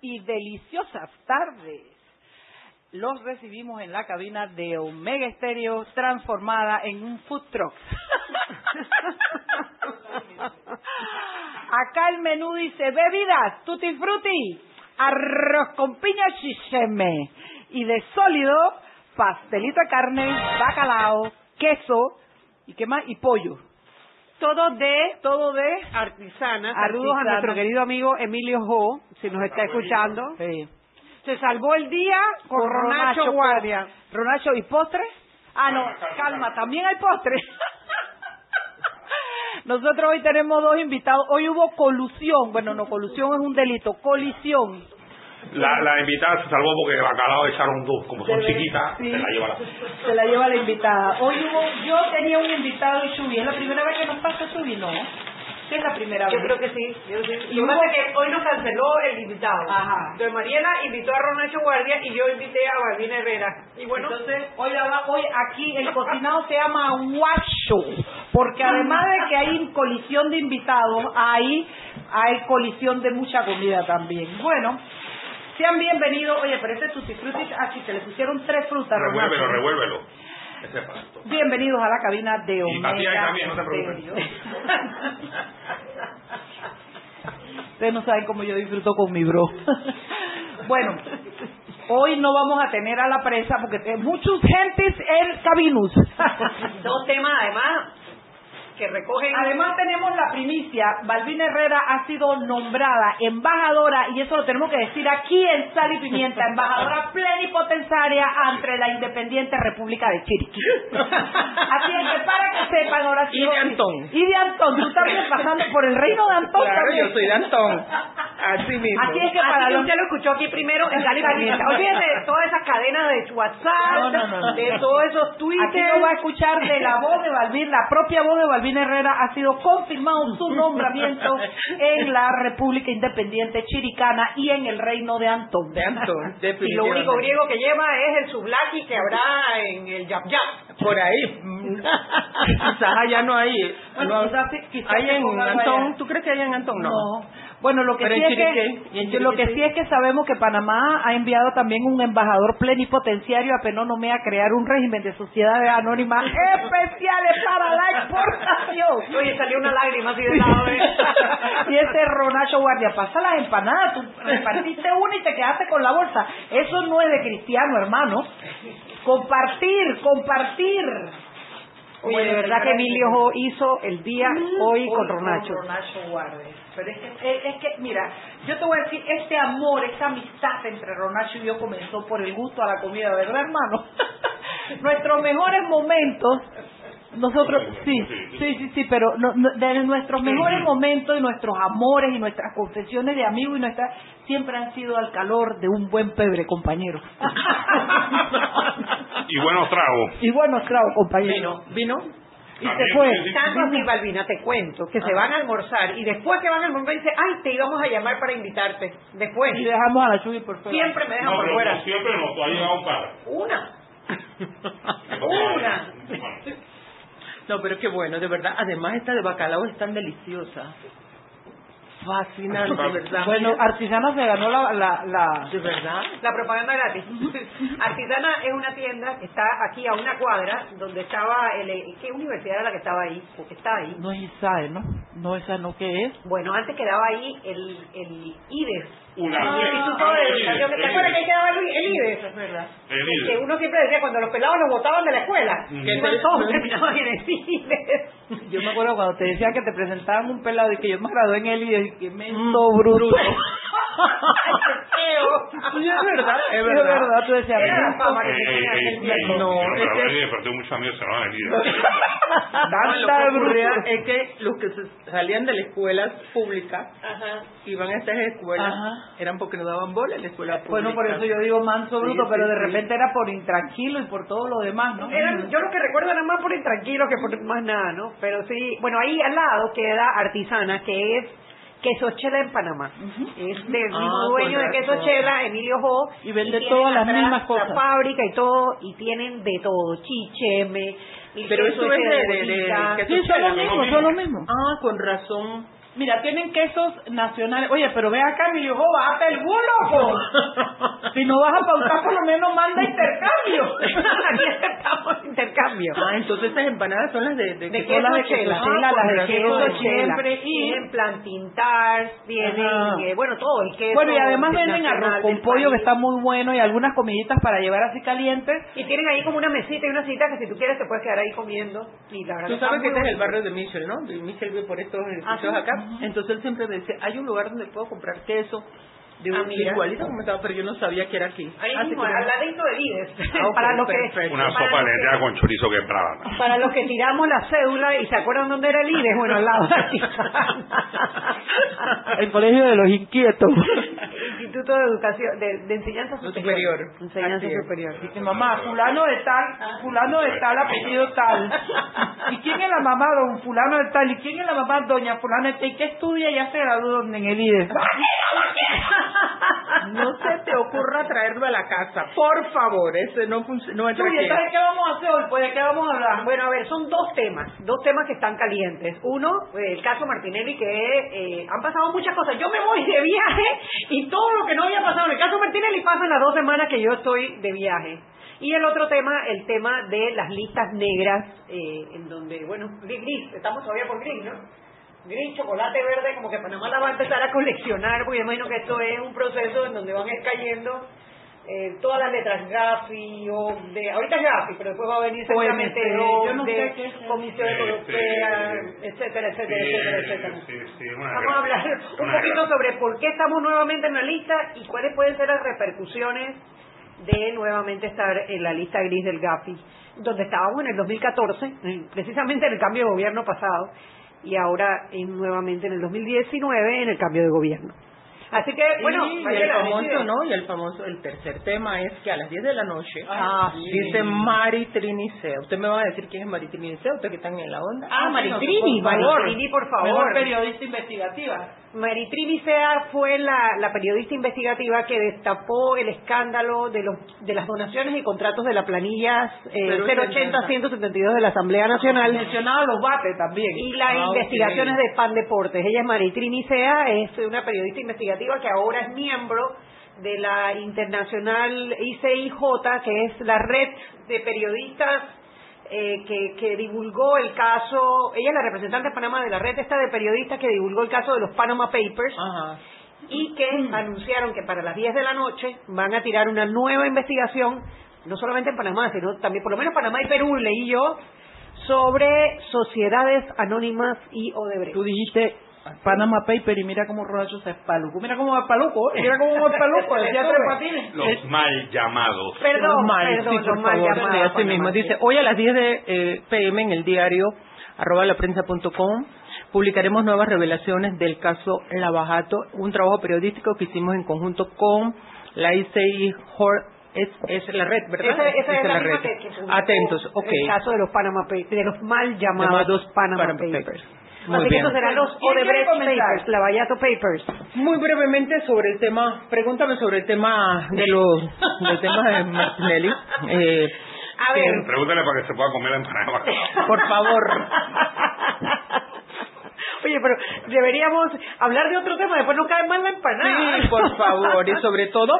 Y deliciosas tardes. Los recibimos en la cabina de Omega Estéreo transformada en un food truck. Acá el menú dice bebidas, tutti frutti, arroz con piña chicheme y de sólido, pastelito de carne, bacalao, queso y qué más y pollo. Todo de Todo de artesanas. Saludos Artesanas. a nuestro querido amigo Emilio Jo, si nos está escuchando. Sí. Se salvó el día con, Con Ronacho Ronacho Guardia. Ronacho, ¿y postres? Ah, no, calma, también hay postres. Nosotros hoy tenemos dos invitados. Hoy hubo colusión. Bueno, no, colusión es un delito. Colisión. La, la invitada se salvó porque bacalao echaron dos, como son Se- chiquitas, sí. se la lleva la... Se la lleva la invitada. Hoy hubo, yo tenía un invitado y Chubi. ¿Es la primera vez que nos pasa Chubi? No. Sí, es la primera Yo vez. creo que sí. Yo sí. Y Lo que pasa es que hoy nos canceló el invitado. Ajá. Entonces Mariela invitó a Ronacho Guardia y yo invité a Balvina Herrera. Y bueno, Entonces, hoy, la- hoy aquí el cocinado se llama guacho, porque además de que hay colisión de invitados, hay, hay colisión de mucha comida también. Bueno, sean bienvenidos. Oye, pero este tutti frutti, aquí te le pusieron tres frutas. Revuélvelo, revuélvelo. Ese esto. Bienvenidos a la cabina de Y Omega también, no te preocupes. Ustedes no saben cómo yo disfruto con mi bro. bueno, hoy no vamos a tener a la presa porque hay muchos gentes en cabinus. dos temas además que recogen... Además tenemos la primicia, Balvina Herrera ha sido nombrada embajadora, y eso lo tenemos que decir aquí en Sal y Pimienta, embajadora plenipotenciaria ante la independiente República de Chiriquí. Así es que para que sepan ahora sí. Y de Antón. Y de Antón, tú también pasando por el reino de Antón Claro, también. yo soy de Antón. Así mismo. Así es que Así para que usted lo escuchó aquí primero en Sal y Pimienta. Olvídese de todas esas cadenas de WhatsApp, No, no, no, no. de todos esos Aquí tweets. lo va a escuchar de la voz de Balvin, la propia voz de Balvin Herrera ha sido confirmado su nombramiento en la República Independiente Chiricana y en el reino de Antón. De Antón, Y lo único griego que lleva es el sublaki que habrá en el yap yap. Por ahí. Quizás allá no hay. Bueno, no, quizás quizás hay en Antón. allá. ¿Tú crees que hay en Antón? No. No. Bueno, lo que Pero sí es que Chiriquí, ¿y en yo lo que sí es que sabemos que Panamá ha enviado también un embajador plenipotenciario a Penónome a crear un régimen de sociedades anónimas especiales para la exportación. Oye, salió una lágrima así de lado. ¿eh? y ese Ronacho Guardia, pasa las empanadas, tú repartiste una y te quedaste con la bolsa. Eso no es de cristiano, hermano. Compartir, compartir. Oye, de verdad que Emilio hizo el día hoy con Ronacho. Ronacho Guardia. Pero es que, es, es que, mira, yo te voy a decir, este amor, esta amistad entre Ronacho y yo comenzó por el gusto a la comida, ¿verdad, hermano? Nuestros mejores momentos nosotros, sí, sí, sí, sí, pero no, no, de nuestros mejores momentos y nuestros amores y nuestras confesiones de amigos y nuestras siempre han sido al calor de un buen pebre, compañero. Y buenos tragos. y bueno, claro, compañero. ¿Vino? Y se También, fue. sí, sí. Tanto así, Balbina, te cuento, que se van a almorzar y después que van a almorzar dice, ay, te íbamos a llamar para invitarte. Después, Y dejamos a la Chubi por fuera. siempre me dejan No, por fuera. no, siempre no, tú has llegado un par. Una. Una. No, pero qué bueno, de verdad. Además, esta de bacalao es tan deliciosa. Fascinante, de verdad. Bueno, Artisana se ganó la, la, la, de verdad. La propaganda gratis. Artisana es una tienda que está aquí a una cuadra donde estaba, el, ¿qué universidad era la que estaba ahí? Porque está ahí. No es ISAE, ¿no? No, esa no, ¿qué es? Bueno, antes quedaba ahí el, el IDES, Una el vez. Instituto de Educación. ¿Te acuerdas que ahí quedaba el, el? Eso es verdad. El Que uno siempre decía cuando los pelados los botaban de la escuela. Mm. Que entonces- todos terminaban en el IDE. Yo me acuerdo cuando te decían que te presentaban un pelado y que yo me gradué en él y dije, que menso Mm, bruto. bruto. Sí, es verdad, es Es verdad. verdad, tú decías, Era la menso. fama que se tenía aquel tiempo. No, me es que- gradué, pero tengo muchos amigos se el lo Tanta bruto. es que los que salían de la escuela pública Ajá. iban a estas escuelas Ajá. Eran porque no daban bola en la escuela pública. Bueno, por eso yo digo manso Sí, bruto, sí, pero de sí. repente era por intranquilo y por todo lo demás, ¿no? Eran- yo lo que recuerdo era más por intranquilo que por más nada, ¿no? Pero sí, bueno, ahí al lado queda Artisana, que es Quesochela en Panamá. Es del Ah, mismo dueño con de. Quesochela, Emilio Jo. Y vende todas las mismas La cosas. fábrica y todo, y tienen de todo, chicheme, Pero eso es de- de- de- queso Sí, son lo mismo, son lo mismo. Ah, con razón. Mira, tienen quesos nacionales. Oye, pero ve acá, mi hijo, bájate el culo, po. Si no vas a pautar, por lo menos manda intercambio. Aquí estamos intercambio. Ah, entonces estas empanadas son las de, de, de las de queso chela, quesochela, ah, con las de queso siempre y- tienen plantintar, tienen eh, bueno todo el queso Bueno, y además venden arroz con pollo que está muy bueno y algunas comiditas para llevar así calientes. y tienen ahí como una mesita y una cita que si tú quieres te puedes quedar ahí comiendo y la verdad Tú sabes que este es el barrio de Michel, ¿no? Michel vive por estos Ah, edificios sí. acá. Entonces él siempre me dice, hay un lugar donde puedo comprar queso de Ah, un mira. igualito como estaba, pero yo no sabía que era aquí. ahí Así mismo que- al ladito de Vides Ah, para los que. Una para sopa lenteja con chorizo quebrada. para los que tiramos la cédula y se acuerdan dónde era el IDES, bueno, al lado de. El colegio de los inquietos. Instituto de Educación, de, de Enseñanza Lo Superior. superior. Enseñanza Así. Superior. Dice, mamá, fulano de tal, fulano de tal, apellido tal. ¿Y quién es la mamá, don fulano de tal? ¿Y quién es la mamá, doña fulano de tal? ¿Y qué estudia? Ya se graduó en el IDES. No se te ocurra traerlo a la casa, por favor, ese no funciona. No entra aquí. ¿sabes qué vamos a hacer hoy? Pues, ¿de qué vamos a hablar? Bueno, a ver, son dos temas, dos temas que están calientes. Uno, eh, el caso Martinelli, que eh, han pasado muchas cosas. Yo me voy de viaje y todo lo que no había pasado en el caso Martinelli pasa en las dos semanas que yo estoy de viaje. Y el otro tema, el tema de las listas negras, eh, en donde, bueno, gris, estamos todavía por gris, ¿no? Gris, chocolate verde, como que Panamá la va a empezar a coleccionar, porque yo imagino que esto es un proceso en donde van a ir cayendo eh, todas las letras GAFI o de ahorita es GAFI pero después va a venir seguramente OMC, DOC, yo no sé de qué es. Comisión Europea etcétera etcétera Sí, etcétera etcétera sí, sí, una vamos a hablar un poquito sobre por qué estamos nuevamente en la lista y cuáles pueden ser las repercusiones de nuevamente estar en la lista gris del GAFI donde estábamos en el 2014 eh, precisamente en el cambio de gobierno pasado y ahora en- nuevamente en el 2019 en el cambio de gobierno así que bueno y el famoso. ¿no? Y el famoso, el tercer tema es que a las 10 de la noche Ah, sí. dice Mari Trinicea. Usted me va a decir quién es Mari Trinicea, usted que están en la onda. Ah, sí, Maritrini, por favor. Maritrini, por Mejor favor. periodista investigativa. Maritrini Sea fue la, la periodista investigativa que destapó el escándalo de los de las donaciones y contratos de la planilla eh, 080-172 de la Asamblea Nacional Mencionaba los bates también. y las Ah, investigaciones de Pan Deportes. Ella es Maritrini Sea, es una periodista investigativa que ahora es miembro de la internacional ICIJ, que es la red de periodistas eh, que, que divulgó el caso, ella es la representante de Panamá de la red esta de periodistas que divulgó el caso de los Panama Papers Ajá. y que anunciaron que para las 10 de la noche van a tirar una nueva investigación, no solamente en Panamá, sino también, por lo menos Panamá y Perú, leí yo, sobre sociedades anónimas y Odebrecht. Tú dijiste Panama Paper y mira cómo Rodacho se espaluco. Mira cómo va espaluco, mira cómo va espaluco, decía Tres Patines. Los mal llamados. Perdón, mal, perdón, sí, los mal llamados sí, así Panamá, mismo. sí. Dice, hoy a las 10 de eh, pm en el diario arroba laprensa.com publicaremos nuevas revelaciones del caso Lavajato, un trabajo periodístico que hicimos en conjunto con la ICI Hor- es, es la red, ¿verdad? Esa, esa es la, la red. que, que Atentos, ok. El caso de los Panama Papers, de los mal llamados Llamados Panama, Panama Papers. Papers. Muy Así que bien. estos serán los ¿Quién quiere Odebrecht? Papers, Lavallato Papers. Muy brevemente sobre el tema, pregúntame sobre el tema de los, del tema de Martinelli. Eh, A ver, Pregúntale para que se pueda comer la empanada por favor. Oye, pero deberíamos hablar de otro tema, después no cae mal la empanada. Sí, por favor, y sobre todo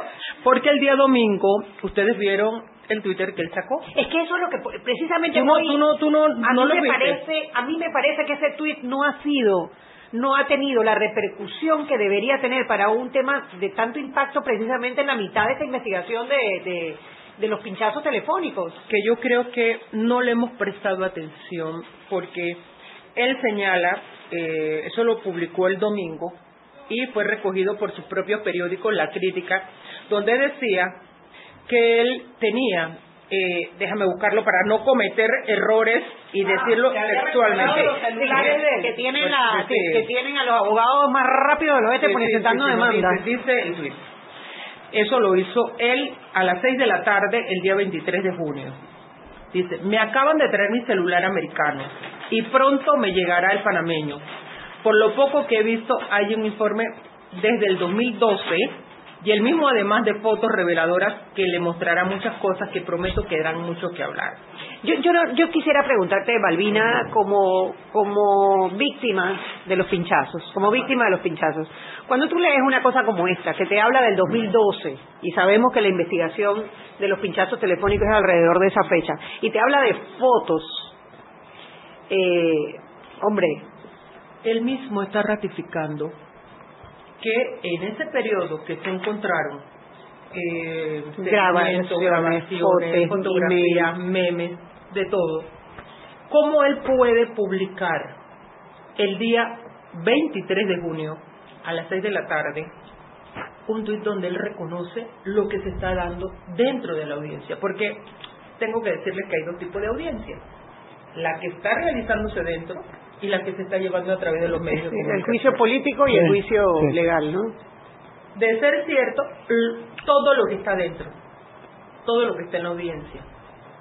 porque el día domingo ustedes vieron el Twitter que él sacó. Es que eso es lo que precisamente Tú no, tú no, tú no, a no mí lo me viste. parece, a mí me parece que ese tweet no ha sido no ha tenido la repercusión que debería tener para un tema de tanto impacto precisamente en la mitad de esta investigación de, de, los pinchazos telefónicos. Que yo creo que no le hemos prestado atención porque él señala, eh, eso lo publicó el domingo y fue recogido por sus propios periódicos La Crítica, donde decía que él tenía eh, déjame buscarlo para no cometer errores y ah, decirlo textualmente. Que tienen, a, que, tienen a los abogados más rápido de los este presentando demandas. Dice, eso lo hizo él a las 6 de la tarde el día 23 de junio. Dice, me acaban de traer mi celular americano y pronto me llegará el panameño. Por lo poco que he visto, hay un informe desde el 2012 y el mismo además de fotos reveladoras que le mostrará muchas cosas que prometo que darán mucho que hablar. Yo, yo, yo quisiera preguntarte, Balbina, como, como víctima de los pinchazos, como víctima de los pinchazos, cuando tú lees una cosa como esta, que te habla del 2012, y sabemos que la investigación de los pinchazos telefónicos es alrededor de esa fecha, y te habla de fotos, eh, hombre, él mismo está ratificando que en ese periodo que se encontraron eh, grabaciones, fotografías, memes, de todo, cómo él puede publicar el día 23 de junio a las 6 de la tarde un tuit donde él reconoce lo que se está dando dentro de la audiencia, porque tengo que decirle que hay dos tipos de audiencia, la que está realizándose dentro y la que se está llevando a través de los medios. el juicio político y el juicio legal, ¿no? De ser cierto, todo lo que está dentro, todo lo que está en la audiencia,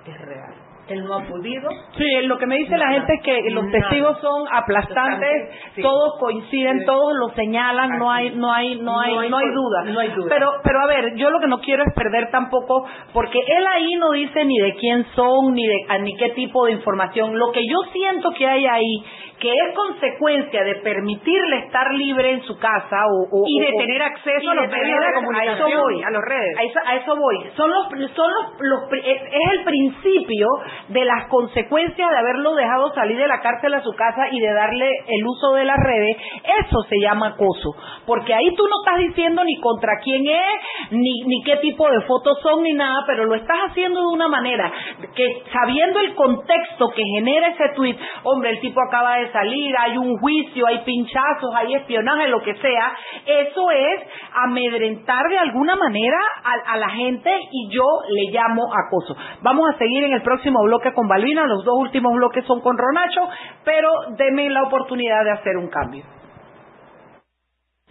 es real él no ha podido. Sí, lo que me dice la gente es que los testigos son aplastantes, todos coinciden, todos lo señalan, no hay no hay no hay no hay, duda. No hay duda. Pero pero a ver, yo lo que no quiero es perder tampoco porque él ahí no dice ni de quién son ni de ni qué tipo de información. Lo que yo siento que hay ahí que es consecuencia de permitirle estar libre en su casa o, y de tener acceso a los medios de comunicación, a eso voy, a las redes. A eso, voy. Son los son los, es, el principio de las consecuencias de haberlo dejado salir de la cárcel a su casa y de darle el uso de las redes. Eso se llama acoso, porque ahí tú no estás diciendo ni contra quién es, ni ni qué tipo de fotos son ni nada, pero lo estás haciendo de una manera que sabiendo el contexto que genera ese tweet, hombre, el tipo acaba de salir, hay un juicio, hay pinchazos, hay espionaje, lo que sea, eso es amedrentar de alguna manera a, la gente y yo le llamo acoso. Vamos a seguir en el próximo bloque con Balbina, los dos últimos bloques son con Ronacho, pero denme la oportunidad de hacer un cambio.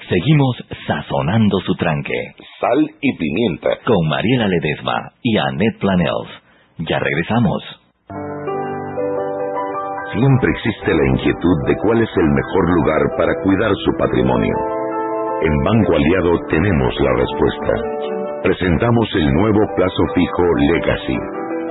Seguimos sazonando su tranque. Sal y pimienta. Con Mariela Ledesma y Annette Planels. Ya regresamos. Siempre existe la inquietud de cuál es el mejor lugar para cuidar su patrimonio. En Banco Aliado tenemos la respuesta. Presentamos el nuevo plazo fijo Legacy,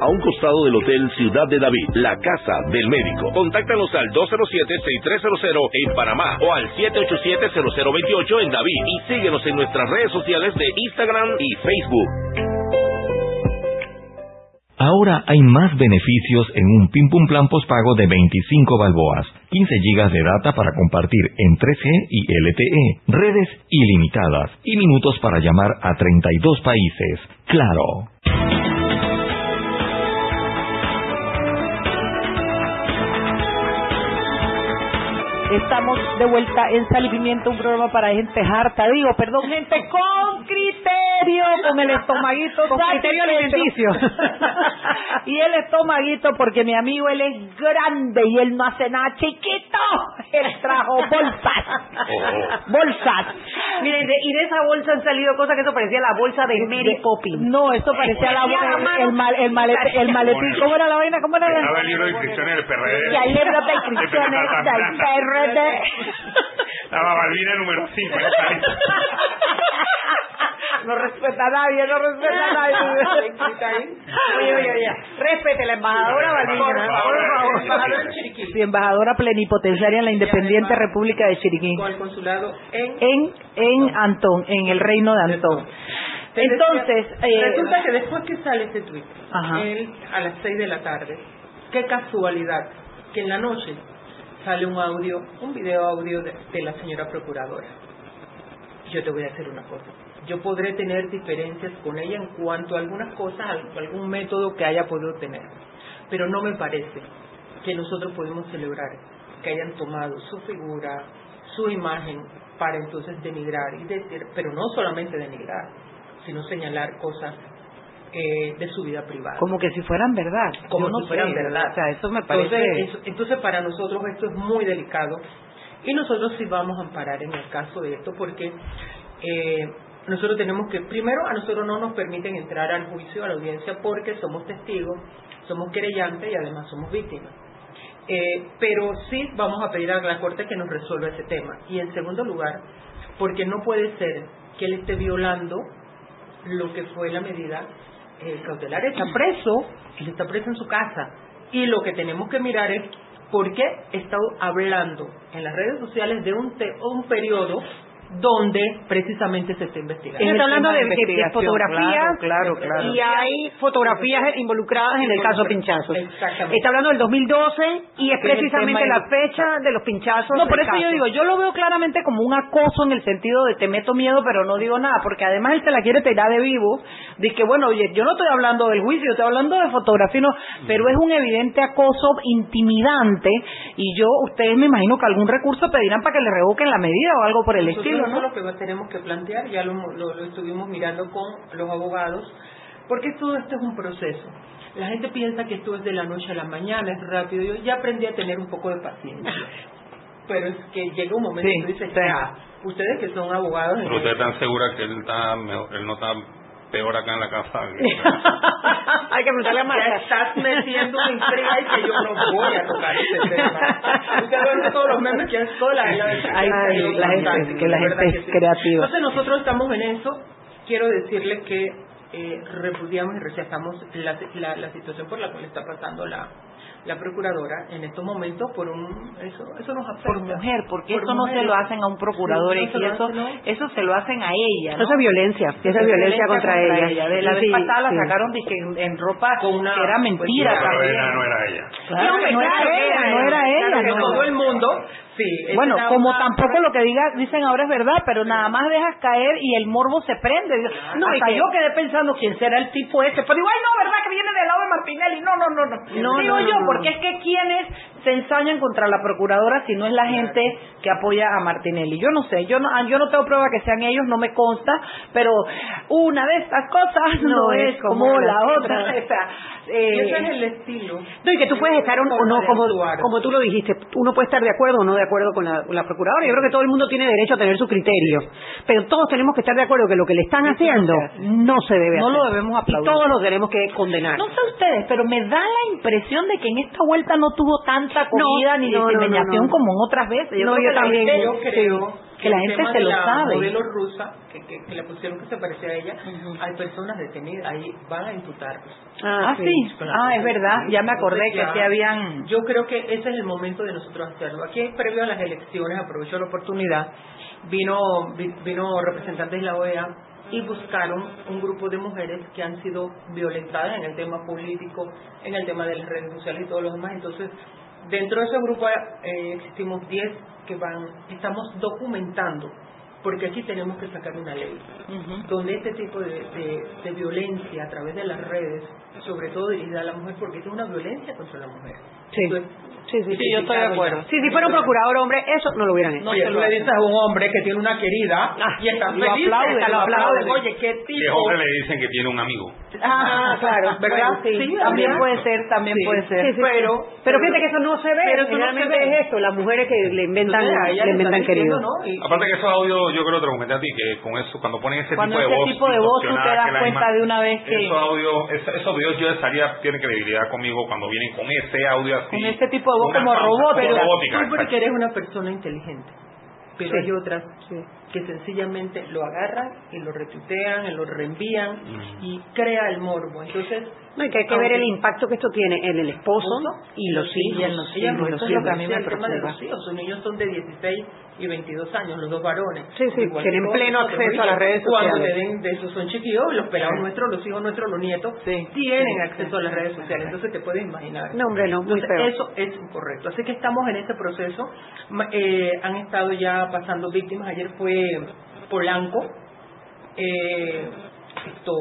a un costado del Hotel Ciudad de David, la casa del médico. Contáctanos al 207-6300 en Panamá o al 787-0028 en David y síguenos en nuestras redes sociales de Instagram y Facebook. Ahora hay más beneficios en un Pim Pum Plan postpago de 25 balboas, 15 gigas de data para compartir en 3G y LTE, redes ilimitadas y minutos para llamar a 32 países. Claro. Estamos de vuelta en Sal y Pimienta, un programa para gente harta, digo, perdón, gente con criterio, con el estomaguito Con criterio satisfecho. y el estomaguito, porque mi amigo él es grande y él no hace nada chiquito. Él trajo bolsas. Bolsas. Miren, de- y de esa bolsa han salido cosas que eso parecía la bolsa de Mary Poppins. No, esto parecía la, Parecía, el, el, mal- el malete- el maletín. ¿Cómo era la vaina? ¿Cómo era? Estaba el libro de inscripciones del PRD. Y hay libros de inscripciones del PRD. Estaba Balbina número 5. No respeta a nadie, no respeta a nadie. Oye, oye, oye. Respete la embajadora Balbina. Por favor, Por favor. Embajadora Chiriquí, embajadora plenipotenciaria en la Independiente República de Chiriquí. con el consulado en... En, en Antón, en el reino de Antón. Entonces, eh, resulta que después que sale este tweet, él a las 6 de la tarde, qué casualidad que en la noche sale un audio, un video audio de, la señora procuradora. Yo te voy a decir una cosa. Yo podré tener diferencias con ella en cuanto a algunas cosas, al- algún método que haya podido tener. Pero no me parece que nosotros podemos celebrar que hayan tomado su figura, su imagen, para entonces denigrar y decir, pero no solamente denigrar, sino señalar cosas eh, de su vida privada. como que si fueran verdad. Como no si fueran sé, verdad. O sea, eso me parece... Entonces, entonces, para nosotros esto es muy delicado y nosotros sí vamos a amparar en el caso de esto porque eh, nosotros tenemos que, primero a nosotros no nos permiten entrar al juicio, a la audiencia, porque somos testigos, somos querellantes y además somos víctimas. Eh, pero sí vamos a pedir a la Corte que nos resuelva ese tema. Y en segundo lugar, porque no puede ser que él esté violando lo que fue la medida eh, cautelar. Está preso, él está preso en su casa. Y lo que tenemos que mirar es por qué está hablando en las redes sociales de un, te- un periodo donde precisamente se está investigando. Ella está hablando de, de fotografías claro, claro, claro. y hay fotografías involucradas en el caso pinchazos. Exactamente. Está hablando del 2012 y es precisamente la fecha de los pinchazos. No, por eso yo digo, yo lo veo claramente como un acoso en el sentido de te meto miedo, pero no digo nada, porque además él se la quiere tirar de vivo, de que bueno, oye, yo no estoy hablando del juicio, estoy hablando de fotografía, no, pero es un evidente acoso intimidante y yo, ustedes me imagino que algún recurso pedirán para que le revoquen la medida o algo por el estilo, eso ¿no? es lo que tenemos que plantear, ya lo, lo- lo estuvimos mirando con los abogados, porque todo esto es un proceso. La gente piensa que esto es de la noche a la mañana, es rápido. Yo ya aprendí a tener un poco de paciencia. Pero es que llega un momento Sí, y tú dices. "Ya, ustedes que son abogados... Pero usted está segura que él, está mejor, él no está peor acá en la casa. Hay que preguntarle a Marta. estás metiendo una intriga y que yo no voy a tocar ese tema. Usted ve todos los memes que es sola. Ay, la gente- que la gente es creativa. Entonces nosotros estamos en eso. Quiero decirle que eh, repudiamos y rechazamos la, la, la situación por la cual está pasando la, la procuradora en estos momentos por un eso eso nos afecta Por mujer, porque Por eso no mujer. se lo hacen a un procurador Sí, no y eso ¿no? eso se lo hacen a ella, ¿no? Eso es violencia, esa es violencia contra ella. De la vez Sí, pasada la sí. sacaron dizque en, en ropa Con una- que era mentira pues, también. ella no era ella. Claro, No, no era ella, era no era ella, ella. No. todo el mundo sí Bueno, era como una- tampoco lo que diga, dicen ahora es verdad, pero nada más dejas caer y el morbo se prende. No, Hasta que- yo quedé pensando quién será el tipo ese, pero digo, ay no, verdad que viene del lado de Martinelli. No, no, no, no. No, Digo no, yo, porque es que quienes se ensañan contra la procuradora si no es la gente que apoya a Martinelli. Yo no sé, yo no, yo no tengo prueba que sean ellos, no me consta, pero una de estas cosas no, es como, la otra. O sea, eh, eso es el estilo. No, y que tú puedes estar o no, como, como tú lo dijiste, uno puede estar de acuerdo o no de acuerdo con la, la procuradora. Yo creo que todo el mundo tiene derecho a tener su criterio, pero todos tenemos que estar de acuerdo que lo que le están haciendo no se debe no hacer. lo debemos aplaudir. Y todos lo tenemos que condenar. No sé ustedes, pero me da la impresión de que en esta vuelta no tuvo tanta acogida ni no, como en otras veces. No, creo yo que la también, gente- Yo creo que la el gente se lo la sabe. modelo rusa, que, que, que le pusieron que se parecía a ella, hay personas detenidas, ahí van a imputarlos. Ah, sí. Ah, es verdad. Ya me acordé que ya- habían... Yo creo que ese es el momento de nosotros hacerlo. Aquí, previo a las elecciones, aprovecho la oportunidad, vino, vi- vino representantes de la OEA y buscaron un grupo de mujeres que han sido violentadas en el tema político, en el tema de las redes sociales y todo lo demás. Entonces, dentro de ese grupo eh, existimos 10 que van, estamos documentando, porque aquí tenemos que sacar una ley donde este tipo de, de- de violencia a través de las redes, sobre todo dirigida a la mujer, porque es una violencia contra la mujer. Sí. Esto es Sí, sí, Sí, yo estoy de acuerdo. Sí, si fuera un procurador hombre, eso no lo hubieran hecho. Oye, tú le dices a un hombre que tiene una querida y está lo feliz, aplaude, hasta lo aplaude. Oye, qué Que tipo. hombre le dicen que tiene un amigo. Ah, claro, ¿Verdad? Sí, Sí, también ¿verdad? puede ser, también Sí, puede ser. Sí, sí, Pero- sí. pero fíjate que eso no se ve. Pero no Generalmente se ve. es esto, las mujeres que le inventan, Entonces, le inventan querido. ¿no? Y- Aparte que esos audios, yo creo que te lo comenté a ti, que con eso, cuando ponen ese Cuando tipo de ese voz, tipo de voz, tú te das que cuenta de una vez que- Esos audios, esos, videos yo estaría, tienen credibilidad conmigo cuando vienen con ese audio así. Con ese tipo de voz como robot, pero robótica, Tú porque eres una persona inteligente. Pero Sí. hay otras que sencillamente lo agarran y lo retuitean, y lo reenvían y crea el morbo. Entonces, No, y que hay que ver el impacto que esto tiene en el esposo y los hijos. Y en los hijos. los es lo que a mí me preocupa. de los hijos. Sus niños son de 16 y 22 años, los dos varones. Sí, sí, tienen pleno acceso a las redes Cuando sociales. le den de esos son chiquillos, los pelados nuestros, los hijos nuestros, los nietos, tienen acceso a las redes sociales. Entonces te puedes imaginar. No, hombre, no, muy feo. Eso es incorrecto. Así que estamos en ese proceso. Eh, han estado ya pasando víctimas. Ayer fue Polanco. Eh, esto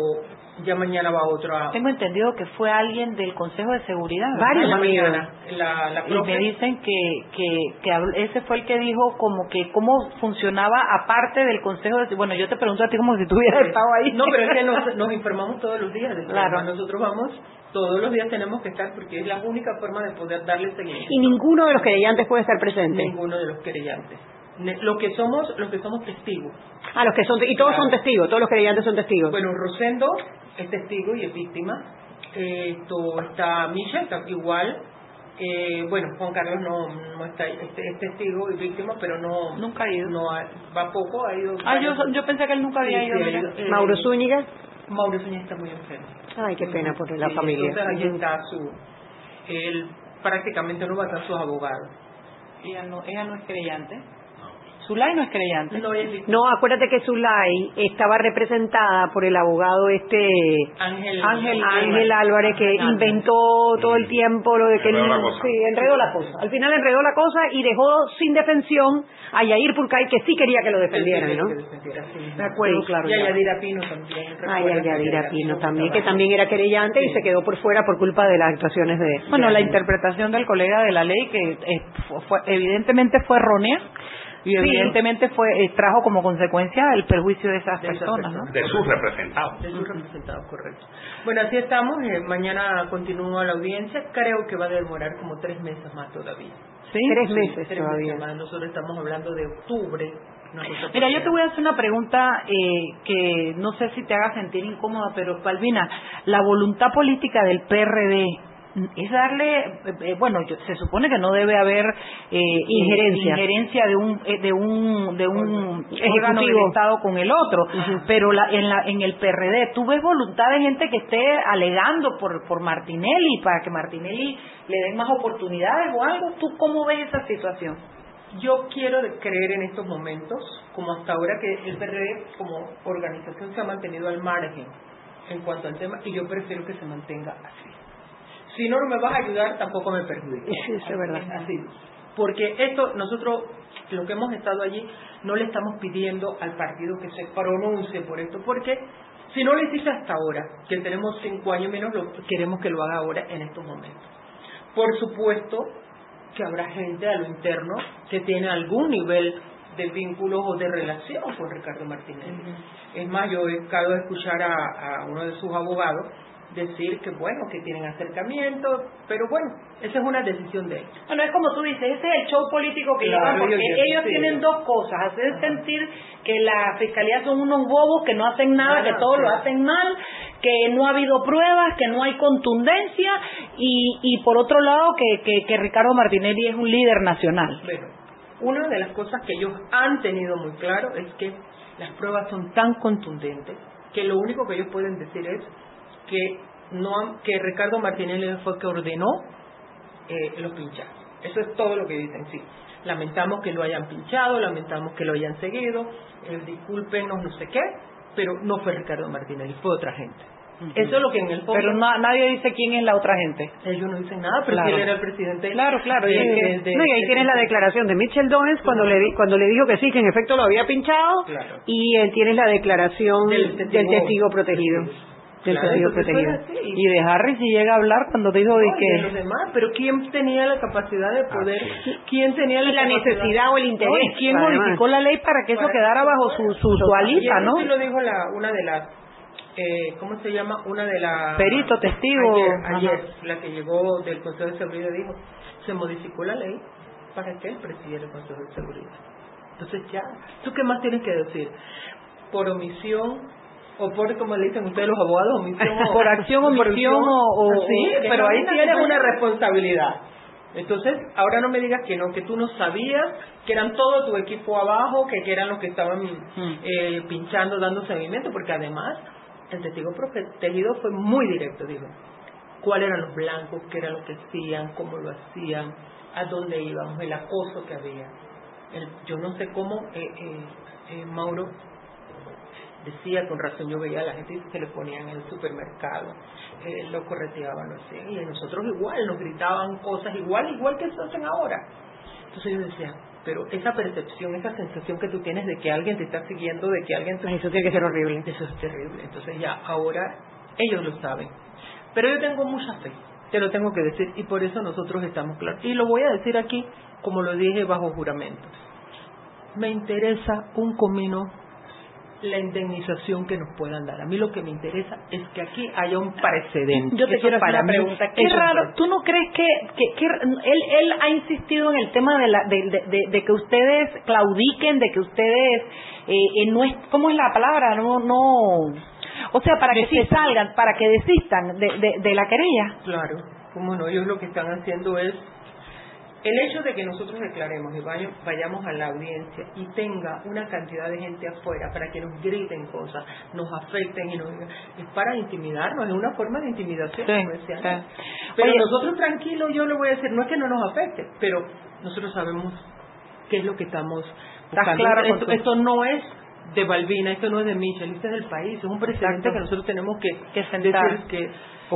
ya mañana va otra. Tengo entendido que fue alguien del Consejo de Seguridad. Varios La mañana. La, la Y me dicen que, que, que ese fue el que dijo como que cómo funcionaba aparte del Consejo de Bueno, yo te pregunto a ti como si tú hubieras estado ahí. No, pero es que nos, nos informamos todos los días. Claro. Nosotros vamos, todos los días tenemos que estar porque es la única forma de poder darle seguimiento. Y ninguno de los creyentes puede estar presente. Ninguno de los querellantes. Ne- Lo que somos, los que somos testigos. Ah, los que son, y todos son testigos, todos los creyentes son testigos. Bueno, Rosendo es testigo y es víctima. Eh, Esto está Michelle, está igual. Eh, bueno, Juan Carlos no, no está, es, es testigo y víctima, pero no Nunca ha ido. no ha- va poco, ha ido. Ah, yo, yo pensé que él nunca había Sí, ido. sí, ha mira. ido. Eh, Mauro Zúñiga. Mauro Zúñiga está muy enfermo. Ay, qué pena por la Sí, familia. Entonces ahí está su, él prácticamente no va a estar sus abogados. Ella no, ella no es creyente. Zulay no es creyente. No es No, acuérdate que Zulay estaba representada por el abogado este Ángel, Ángel- Ángel Álvarez que inventó todo el tiempo lo de que Enredó la cosa. sí, enredó la cosa. Al final enredó la cosa y dejó sin defensión a Yair Purcay que sí quería que lo defendieran, ¿no? De acuerdo, claro, Y a ya. Yadira Pino también. Ay, que Yadira Pino también, que también era querellante y se quedó por fuera por culpa de las actuaciones de... Bueno, de- la interpretación del colega de la ley que eh, fue- fue- evidentemente fue errónea y evidentemente fue eh, trajo como consecuencia el perjuicio de esas De esas personas, ¿no? De sus representados. De sus representados, correcto. Bueno, así estamos. eh, mañana continúa la audiencia. Creo que va a demorar como tres meses más todavía. Sí. Tres Sí, meses tres todavía. meses más. Nosotros estamos hablando de octubre. Mira, yo te voy a hacer una pregunta eh, que no sé si te haga sentir incómoda, pero Palvina, la voluntad política del PRD es darle, eh, eh, bueno, yo- se supone que no debe haber eh, Injerencia. injerencia de un eh, de un de un órgano del Ejecutivo. Estado con el otro, pero la, en la en el PRD tú ves voluntad de gente que esté alegando por por Martinelli para que Martinelli le den más oportunidades o algo. ¿Tú cómo ves esa situación? Yo quiero creer en estos momentos, como hasta ahora que el PRD como organización se ha mantenido al margen en cuanto al tema, y yo prefiero que se mantenga así. Si no me vas a ayudar, tampoco me perjudica. Sí, eso es verdad. Así. Porque esto, nosotros, lo que hemos estado allí, no le estamos pidiendo al partido que se pronuncie por esto, porque si no lo hiciste hasta ahora, que tenemos cinco años menos, lo, queremos que lo haga ahora en estos momentos. Por supuesto que habrá gente a lo interno que tiene algún nivel de vínculos o de relación con Ricardo Martínez. Es más, yo he de escuchar a, a uno de sus abogados decir que bueno, que tienen acercamiento, pero bueno, esa es una decisión de ellos. Bueno, es como tú dices, ese es el show político que Claro, llevan, porque ellos- ellos sí. tienen dos cosas, hacer sentir que la fiscalía son unos bobos, que no hacen nada, que todo lo hacen mal, que no ha habido pruebas, que no hay contundencia, y, y por otro lado que, que, que Ricardo Martinelli es un líder nacional. Bueno, una de las cosas que ellos han tenido muy claro es que las pruebas son tan contundentes que lo único que ellos pueden decir es que no que Ricardo Martinelli fue que ordenó eh, los pinchados. Eso es todo lo que dicen, sí. Lamentamos que lo hayan pinchado, lamentamos que lo hayan seguido, eh, discúlpenos, no sé qué, pero no fue Ricardo Martinelli, fue otra gente. Eso es lo que en el fondo... Pero na- nadie dice quién es la otra gente. Ellos no dicen nada, pero Claro. él era el presidente... Claro, claro, y de- de- No, y ahí tienes la declaración de Mitchell Dowens cuando le cuando le dijo que sí, que en efecto lo había pinchado, Claro. y eh, tienes la declaración Del testigo, protegido. Del Claro, protegido. Y de Harris si llega a hablar cuando dijo de los que... demás, pero ¿quién tenía la capacidad de poder? ¿Quién tenía la, necesidad o el interés. No, ¿y quién además. modificó la ley para que eso quedara bajo su, su, su alita, no? eso lo dijo la, una de las, eh, ¿cómo se llama? Una de las... Perito, testigo, Ayer, ayer, la que llegó del Consejo de Seguridad dijo, se modificó la ley para que él presidiera el Consejo de Seguridad. Entonces ya, ¿tú qué más tienes que decir? Por omisión o por, como le dicen ustedes los abogados, omisión. O... Por acción, omisión o- o- Sí, pero ahí tienes una responsabilidad. Entonces, ahora no me digas que no, que tú no sabías, que eran todo tu equipo abajo, que, que eran los que estaban eh, pinchando, dando seguimiento, porque además el testigo protegido fue muy directo, dijo, cuáles eran los blancos, qué era lo que hacían, cómo lo hacían, a dónde íbamos, el acoso que había. El- yo no sé cómo eh, eh, eh, Mauro decía, con razón yo veía a la gente que le ponían en el supermercado, eh, lo correteaban, no sé, y nosotros igual, nos gritaban cosas igual, igual que se hacen ahora. Entonces yo decía, pero esa percepción, esa sensación que tú tienes de que alguien te está siguiendo, de que alguien te... Eso tiene que ser horrible. Eso es terrible. Entonces ya, ahora ellos lo saben. Pero yo tengo mucha fe, te lo tengo que decir, y por eso nosotros estamos claros. Y lo voy a decir aquí, como lo dije bajo juramento. Me interesa un comino la indemnización que nos puedan dar. A mí lo que me interesa es que aquí haya un precedente. Yo te Eso quiero hacer para una mí pregunta. Qué raro. ¿tú no crees que, que, que él, él ha insistido en el tema de, la, de, de- de- de que ustedes claudiquen, de que ustedes, eh, eh, no es, ¿cómo es la palabra? No, no, o sea, para que sí salgan, para que desistan de, de, de la querella. Claro, como no, ellos lo que están haciendo es el hecho de que nosotros declaremos y vaya- vayamos a la audiencia y tenga una cantidad de gente afuera para que nos griten cosas, nos afecten y nos digan, es para intimidarnos, es una forma de intimidación. Sí, antes. Pero Oye, nosotros tranquilos, yo le voy a decir, no es que no nos afecte, pero nosotros sabemos qué es lo que estamos buscando. claro esto, no es de Balbina, esto no es de Michel, esto es del país, es un precedente Exacto. que nosotros tenemos que, Que sentar. decir que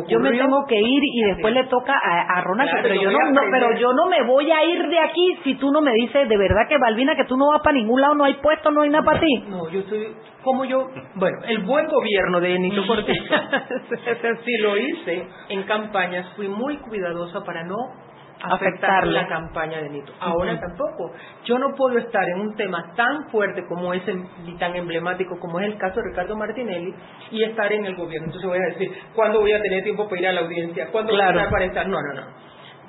Yo me ocurrió. tengo que ir y después le toca a, a Ronald, Claro, pero yo no, no, pero yo no me voy a ir de aquí si tú no me dices de verdad que Balbina que tú no vas para ningún lado, no hay puesto, no hay nada para ti. No, yo estoy, como yo, bueno, el buen gobierno de Benito Cortizo, si lo hice en campañas, fui muy cuidadosa para no afectar la campaña de Nito. Ahora tampoco. Yo no puedo estar en un tema tan fuerte como ese y tan emblemático como es el caso de Ricardo Martinelli y estar en el gobierno. Entonces voy a decir, ¿cuándo voy a tener tiempo para ir a la audiencia? ¿Cuándo Claro. voy a estar para estar? No, no, no.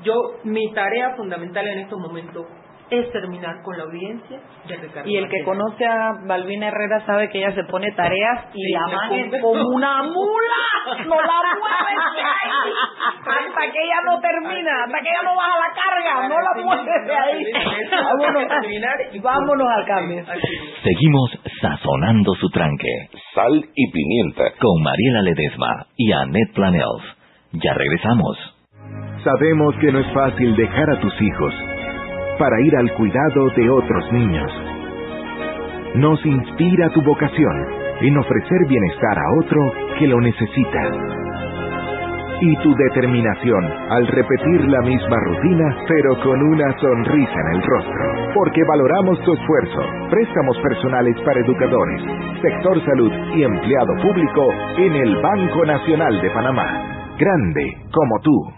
Yo, mi tarea fundamental en estos momentos es terminar con la audiencia de Ricardo Y el que conoce a Balbina Herrera sabe que ella se pone tareas y Sí, la la man es cumple. como una mula. No la mueves de ahí hasta que ella no termina, hasta que ella no baja la carga, no la mueves de ahí. Vámonos, vámonos al cambio. Seguimos sazonando su tranque Sal y pimienta. con Mariela Ledesma y Annette Planels. Ya regresamos. Sabemos que no es fácil dejar a tus hijos para ir al cuidado de otros niños. Nos inspira tu vocación en ofrecer bienestar a otro que lo necesita. Y tu determinación al repetir la misma rutina, pero con una sonrisa en el rostro. Porque valoramos tu esfuerzo. Préstamos personales para educadores, sector salud y empleado público en el Banco Nacional de Panamá. Grande como tú.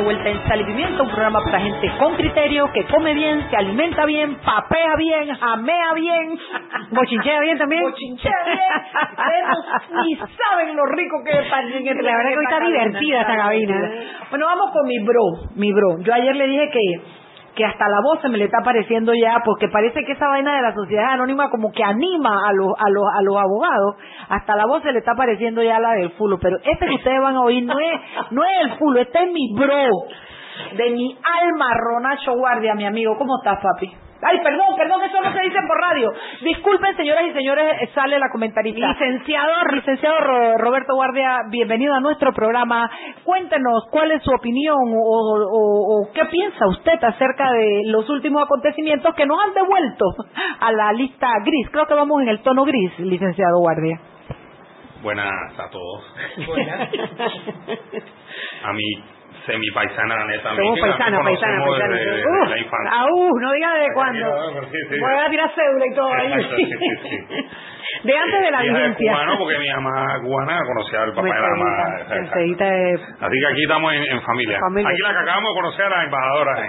De vuelta en Sal y Pimienta, un programa para gente con criterio, que come bien, se alimenta bien, papea bien, jamea bien, bochinchea bien también. Bochinchea bien. Ni saben lo rico que es. La verdad que hoy está divertida esta cabina. Bueno, vamos con mi bro, mi bro. Yo ayer le dije que que hasta la voz se me le está apareciendo ya, porque parece que esa vaina de la sociedad anónima como que anima a los, a los, a los abogados, hasta la voz se le está apareciendo ya la del fulo, pero este que ustedes van a oír no es, no es el fulo, este es mi bro, de mi alma, Ronacho Guardia, mi amigo, ¿cómo estás, papi? Ay, perdón, perdón, eso no se dice por radio. Disculpen, señoras y señores, eh, sale la comentarista. Licenciado, licenciado Roberto Guardia, bienvenido a nuestro programa. Cuéntenos cuál es su opinión o, qué piensa usted acerca de los últimos acontecimientos que nos han devuelto a la lista gris. Creo que vamos en el tono gris, licenciado Guardia. Buenas a todos. Buenas. a mí semi paisana, la neta. Somos paisana, paisana, paisana. Desde, uh, la infancia. No diga de cuándo. Sí, sí. Voy a tirar cédula y todo ahí. Exacto, sí. De antes de la vigencia. cubano porque mi mamá cubana conocía al papá de la mamá. Así que aquí estamos en, en familia. familia. Aquí la que acabamos de conocer a la embajadora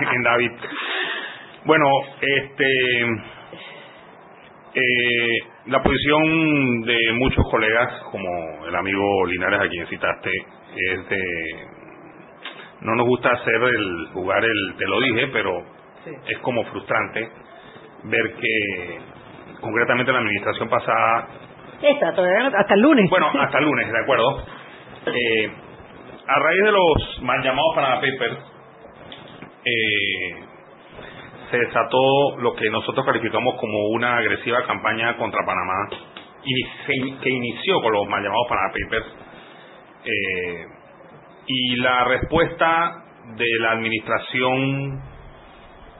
en, en David. Bueno, este... Eh, la posición de muchos colegas, como el amigo Linares a quien citaste, es de no nos gusta hacer el jugar el te lo dije pero es como frustrante ver que concretamente la administración pasada Esta, hasta el lunes. Bueno hasta el lunes de acuerdo. Eh, a raíz de los mal llamados Panama Papers eh, se desató lo que nosotros calificamos como una agresiva campaña contra Panamá y que inició con los mal llamados Panama Papers eh, y la respuesta de la administración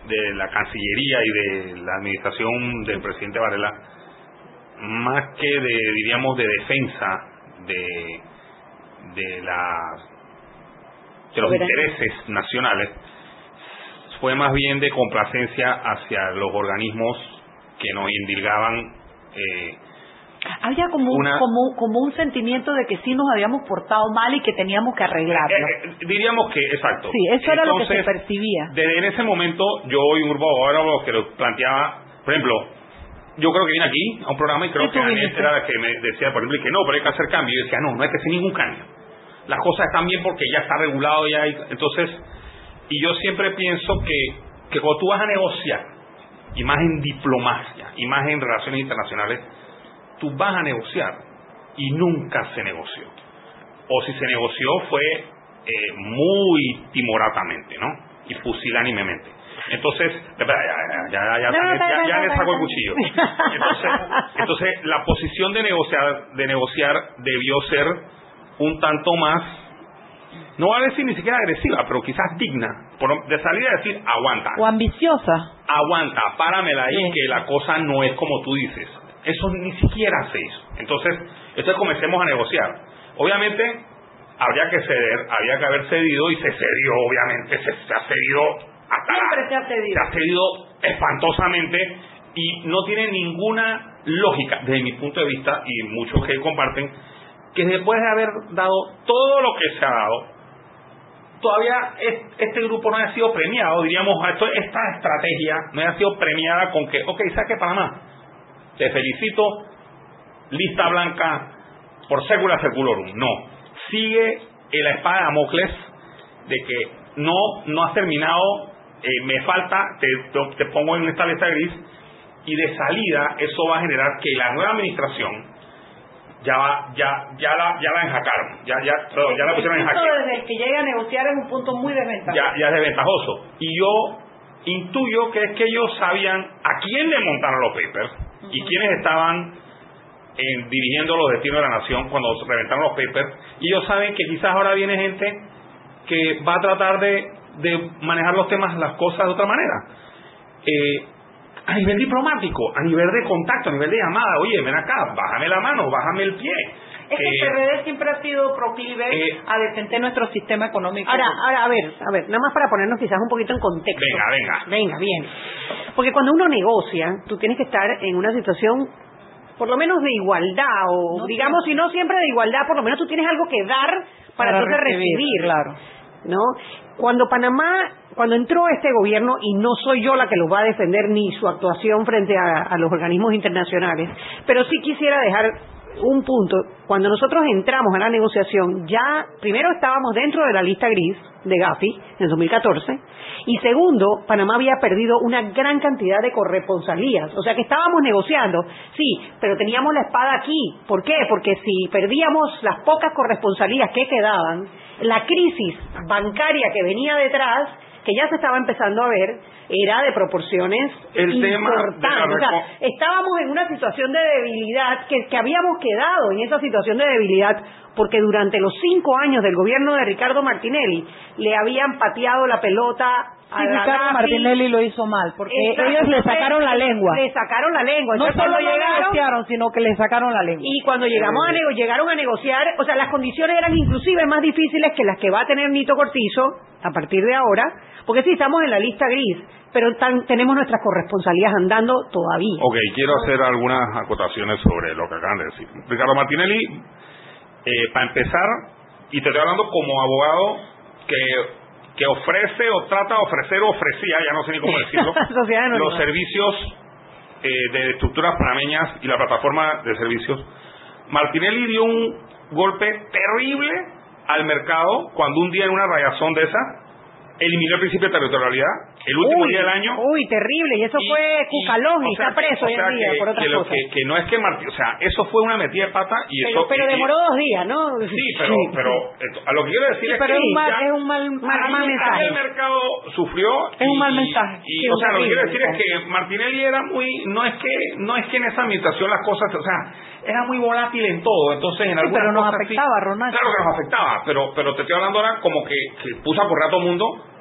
de la Cancillería y de la administración del presidente Varela, más que de, diríamos, de defensa de, de, la, de los intereses nacionales, fue más bien de complacencia hacia los organismos que nos indilgaban eh, había como, un, como, como un sentimiento de que sí nos habíamos portado mal y que teníamos que arreglarlo. Eh, eh, diríamos que, exacto. Sí, eso era lo que se percibía. Desde en ese momento, yo y un grupo abogados que lo planteaba, por ejemplo, yo creo que vine aquí a un programa y creo que Aniel era la que me decía, por ejemplo, que no, pero hay que hacer cambio. Y yo decía, no, no hay que hacer ningún cambio. Las cosas están bien porque ya está regulado, ya hay... Entonces, y yo siempre pienso que, que cuando tú vas a negociar, y más en diplomacia, y más en relaciones internacionales, tú vas a negociar y nunca se negoció. O si se negoció fue eh, muy timoratamente, ¿no? Y pusilánimemente. Entonces, ya, ya, ya, ya, ya, le saco el cuchillo. Entonces, entonces, la posición de negociar, de negociar debió ser un tanto más, no va a decir ni siquiera agresiva, pero quizás digna, de salir a decir, aguanta. O ambiciosa. Aguanta, páramela ahí, que la cosa no es como tú dices. Eso ni siquiera se hizo. Entonces, entonces comencemos a negociar. Obviamente, habría que ceder, había que haber cedido y se cedió, obviamente, se, se ha cedido Siempre se ha cedido. Se ha cedido espantosamente y no tiene ninguna lógica, desde mi punto de vista, y muchos que comparten, que después de haber dado todo lo que se ha dado, todavía este grupo no haya sido premiado, diríamos, esta estrategia no haya sido premiada con que, ok, saque Panamá, te felicito, lista blanca por sécula seculorum. No, sigue en la espada de Damocles de que no, no has terminado eh, me falta, te, te pongo en esta lista gris, y de salida eso va a generar que la nueva administración ya va, ya ya la ya la enjacaron. Ya ya ya la pusieron en jaque. desde que llegue a negociar es un punto muy desventajoso. Ya, ya es desventajoso. Y yo intuyo que es que ellos sabían a quién le montaron los papers y quiénes estaban en, dirigiendo los destinos de la nación cuando reventaron los papers y ellos saben que quizás ahora viene gente que va a tratar de de manejar los temas, las cosas de otra manera. Eh, a nivel diplomático, a nivel de contacto, a nivel de llamada, oye, ven acá, bájame la mano, bájame el pie. Es que el eh, PRD siempre ha sido proclive eh, a defender nuestro sistema económico. Ahora, ahora, a ver, a ver, nada más para ponernos quizás un poquito en contexto. Venga, venga. Venga, bien. Porque cuando uno negocia, tú tienes que estar en una situación por lo menos de igualdad, o digamos, si no siempre de igualdad, por lo menos tú tienes algo que dar para, para entonces recibir. recibir. Claro. ¿no? Cuando Panamá, cuando entró este gobierno, y no soy yo la que lo va a defender ni su actuación frente a, los organismos internacionales, pero sí quisiera dejar un punto, cuando nosotros entramos a la negociación, ya primero estábamos dentro de la lista gris de Gafi en 2014 y segundo, Panamá había perdido una gran cantidad de corresponsalías, o sea que estábamos negociando, sí, pero teníamos la espada aquí. ¿Por qué? Porque si perdíamos las pocas corresponsalías que quedaban, la crisis bancaria que venía detrás, que ya se estaba empezando a ver, era de proporciones importantes. estábamos en una situación de debilidad, que, que habíamos quedado en esa situación de debilidad, porque durante los cinco años del gobierno de Ricardo Martinelli le habían pateado la pelota Sí, Ricardo Martinelli lo hizo mal, porque ellos le sacaron la lengua. Le sacaron la lengua. no solo llegaron, sino que le sacaron la lengua. Y cuando llegamos a llegaron a negociar, o sea, las condiciones eran inclusive más difíciles que las que va a tener Nito Cortizo a partir de ahora, porque sí, estamos en la lista gris, pero tenemos nuestras corresponsalías andando todavía. Ok, quiero hacer algunas acotaciones sobre lo que acaban de decir. Ricardo Martinelli, eh, para empezar, y te estoy hablando como abogado que que ofrece o trata de ofrecer o ofrecía, ya no sé ni cómo decirlo, los servicios eh, de estructuras panameñas y la plataforma de servicios. Martinelli dio un golpe terrible al mercado cuando un día en una rayazón de esa eliminó el principio de territorialidad el último día del año. Uy, terrible, y eso fue Cucalón y, está preso hoy en día por otra cosa. Que, no es que Martín, o sea, eso fue una metida de pata y pero, eso... Pero demoró dos días, ¿no? Sí, pero, pero a lo que quiero decir es pero que es un mal, es un mal, mal, mensaje. el mercado sufrió es un mal mensaje. Y, o sea, lo que quiero decir es que Martinelli era muy, no es que, no es que en esa administración las cosas, o sea, era muy volátil en todo, entonces en algunas pero nos cosas afectaba, Ronald. Claro que nos afectaba, pero, pero te estoy hablando ahora como que, que puso a correr a todo mundo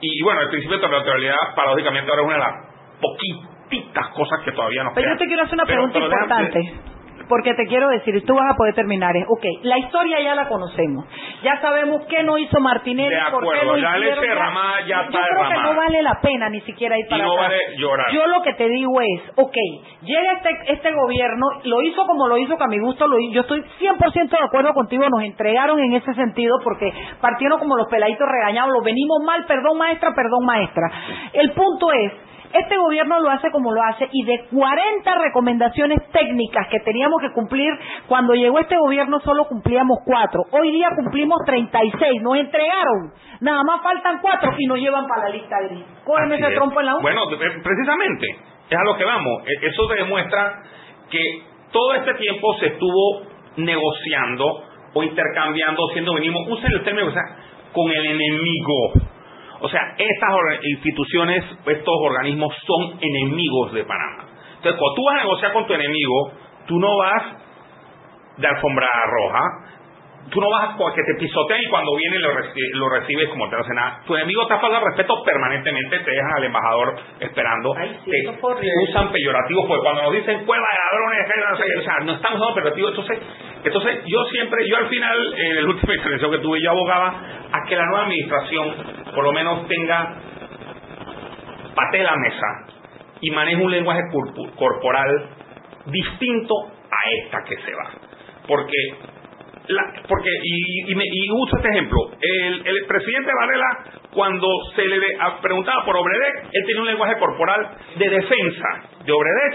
y bueno, el principio de territorialidad, paradójicamente, ahora es una de las poquititas cosas que todavía nos Pero yo te quiero hacer una pregunta importante. Porque te quiero decir, tú vas a poder terminar. Ok, la historia ya la conocemos. Ya sabemos qué no hizo Martinelli, de acuerdo, por qué no ya hicieron. ya, ya yo creo que no vale la pena ni siquiera ir para y no vale llorar. Yo lo que te digo es, ok, llega este, este gobierno, lo hizo como lo hizo, que a mi gusto lo hizo. Yo estoy 100% de acuerdo contigo, nos entregaron en ese sentido porque partieron como los peladitos regañados, los venimos mal, perdón maestra, perdón maestra. El punto es, este gobierno lo hace como lo hace y de 40 recomendaciones técnicas que teníamos que cumplir cuando llegó este gobierno solo cumplíamos cuatro. Hoy día cumplimos 36, nos entregaron. Nada más faltan cuatro y nos llevan para la lista gris. Cógeme ese trompo en la Bueno, eh, precisamente, es a lo que vamos. E, eso demuestra que todo este tiempo se estuvo negociando o intercambiando, siendo mínimo, usen el término, o sea, con el enemigo. O sea, estas instituciones, estos organismos son enemigos de Panamá. Entonces, cuando tú vas a negociar con tu enemigo, tú no vas de alfombra roja, tú no vas a que te pisotean y cuando viene lo, lo recibes como te hace nada. Tu enemigo te ha faltado respeto permanentemente, te dejan al embajador esperando, te usan peyorativos, porque cuando nos dicen cueva de ladrones, o sea, no estamos usando peyorativos. Entonces, entonces yo siempre, yo al final, en el último intervención que tuve, yo abogaba a que la nueva administración por lo menos tenga pate la mesa y maneje un lenguaje corporal distinto a esta que se va. Porque porque y, y, uso este ejemplo. El, el, presidente Varela cuando se le preguntaba por Obredech él tenía un lenguaje corporal de defensa de Obredech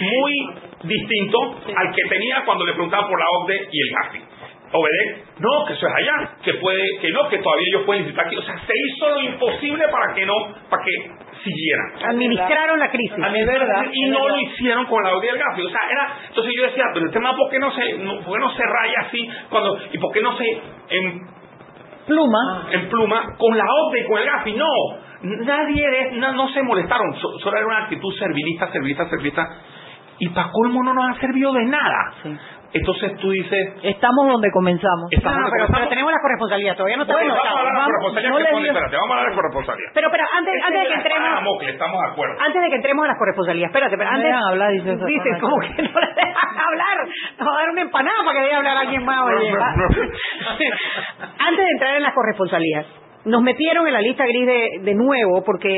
muy distinto al que tenía cuando le preguntaba por la OCDE y el GAFI Obedec, no, que eso es allá, que puede, que no, que todavía ellos pueden visitar aquí. O sea, se hizo lo imposible para que no, para que siguieran. Administraron la crisis. verdad. Y no lo hicieron con la audiencia del gráfico. O sea, era, entonces yo decía, pero el tema, ¿por qué no se, no, por qué no se raya así? cuando ¿Y por qué no se en pluma? En pluma, con la OCDE y con el GAFI. No, nadie, no, no se molestaron. Solo era una actitud servilista, servilista, servilista. Y para colmo no nos ha servido de nada. Sí. Entonces tú dices... Estamos donde comenzamos. Estamos no, pero, tenemos la corresponsabilidad, todavía no tenemos... Bueno, vamos a hablar de la corresponsabilidad, no espérate, vamos a hablar de la corresponsabilidad. Pero, pero, antes, antes de que entremos... Que estamos de acuerdo. Antes de que entremos a la corresponsabilidad, espérate, pero antes... No hablar, dice eso. Dices, como que no le dejan hablar. Nos va a dar una empanada para que deje hablar a alguien más. Oye. antes de entrar en la corresponsabilidad, nos metieron en la lista gris de, de, nuevo porque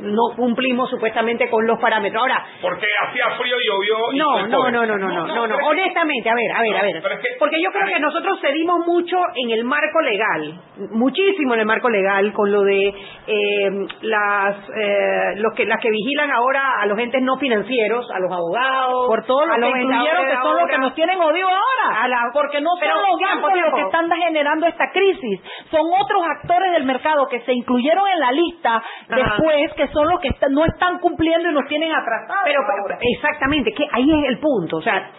no cumplimos supuestamente con los parámetros. Ahora, porque hacía frío y llovió. no, no, no, no, no, no, no, no, honestamente, a ver, a ver, a ver. porque yo creo que nosotros cedimos mucho en el marco legal, muchísimo en el marco legal con lo de eh, las eh, los que las que vigilan ahora a los entes no financieros, a los abogados, por todo lo que incluyeron que son los que nos tienen odio ahora, porque no son los bancos los que están generando esta crisis, son otros actores del mercado que se incluyeron en la lista después, que son los que no están cumpliendo y nos tienen atrasados. Pero, exactamente, que ahí es el punto. O sea,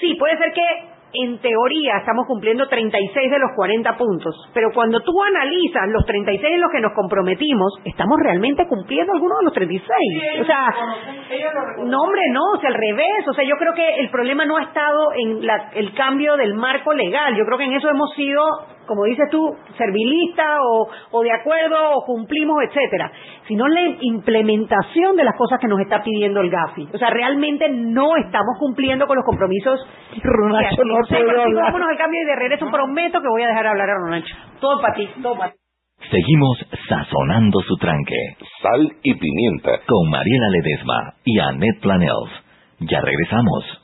sí, puede ser que en teoría estamos cumpliendo 36 de los 40 puntos, pero cuando tú analizas los 36 en los que nos comprometimos, estamos realmente cumpliendo algunos de los 36. o sea, no hombre, no, o sea, al revés, o sea, yo creo que el problema no ha estado en el cambio del marco legal, yo creo que en eso hemos sido como dices tú, servilista o, o de acuerdo o cumplimos, etcétera, sino la implementación de las cosas que nos está pidiendo el GAFI. O sea, realmente no estamos cumpliendo con los compromisos. Ronacho no puedo Vámonos al cambio y de regreso prometo que voy a dejar hablar a Ronacho. Todo para ti, todo para ti. Seguimos sazonando su tranque. Sal y pimienta. Con Mariela Ledesma y Annette Planels. Ya regresamos.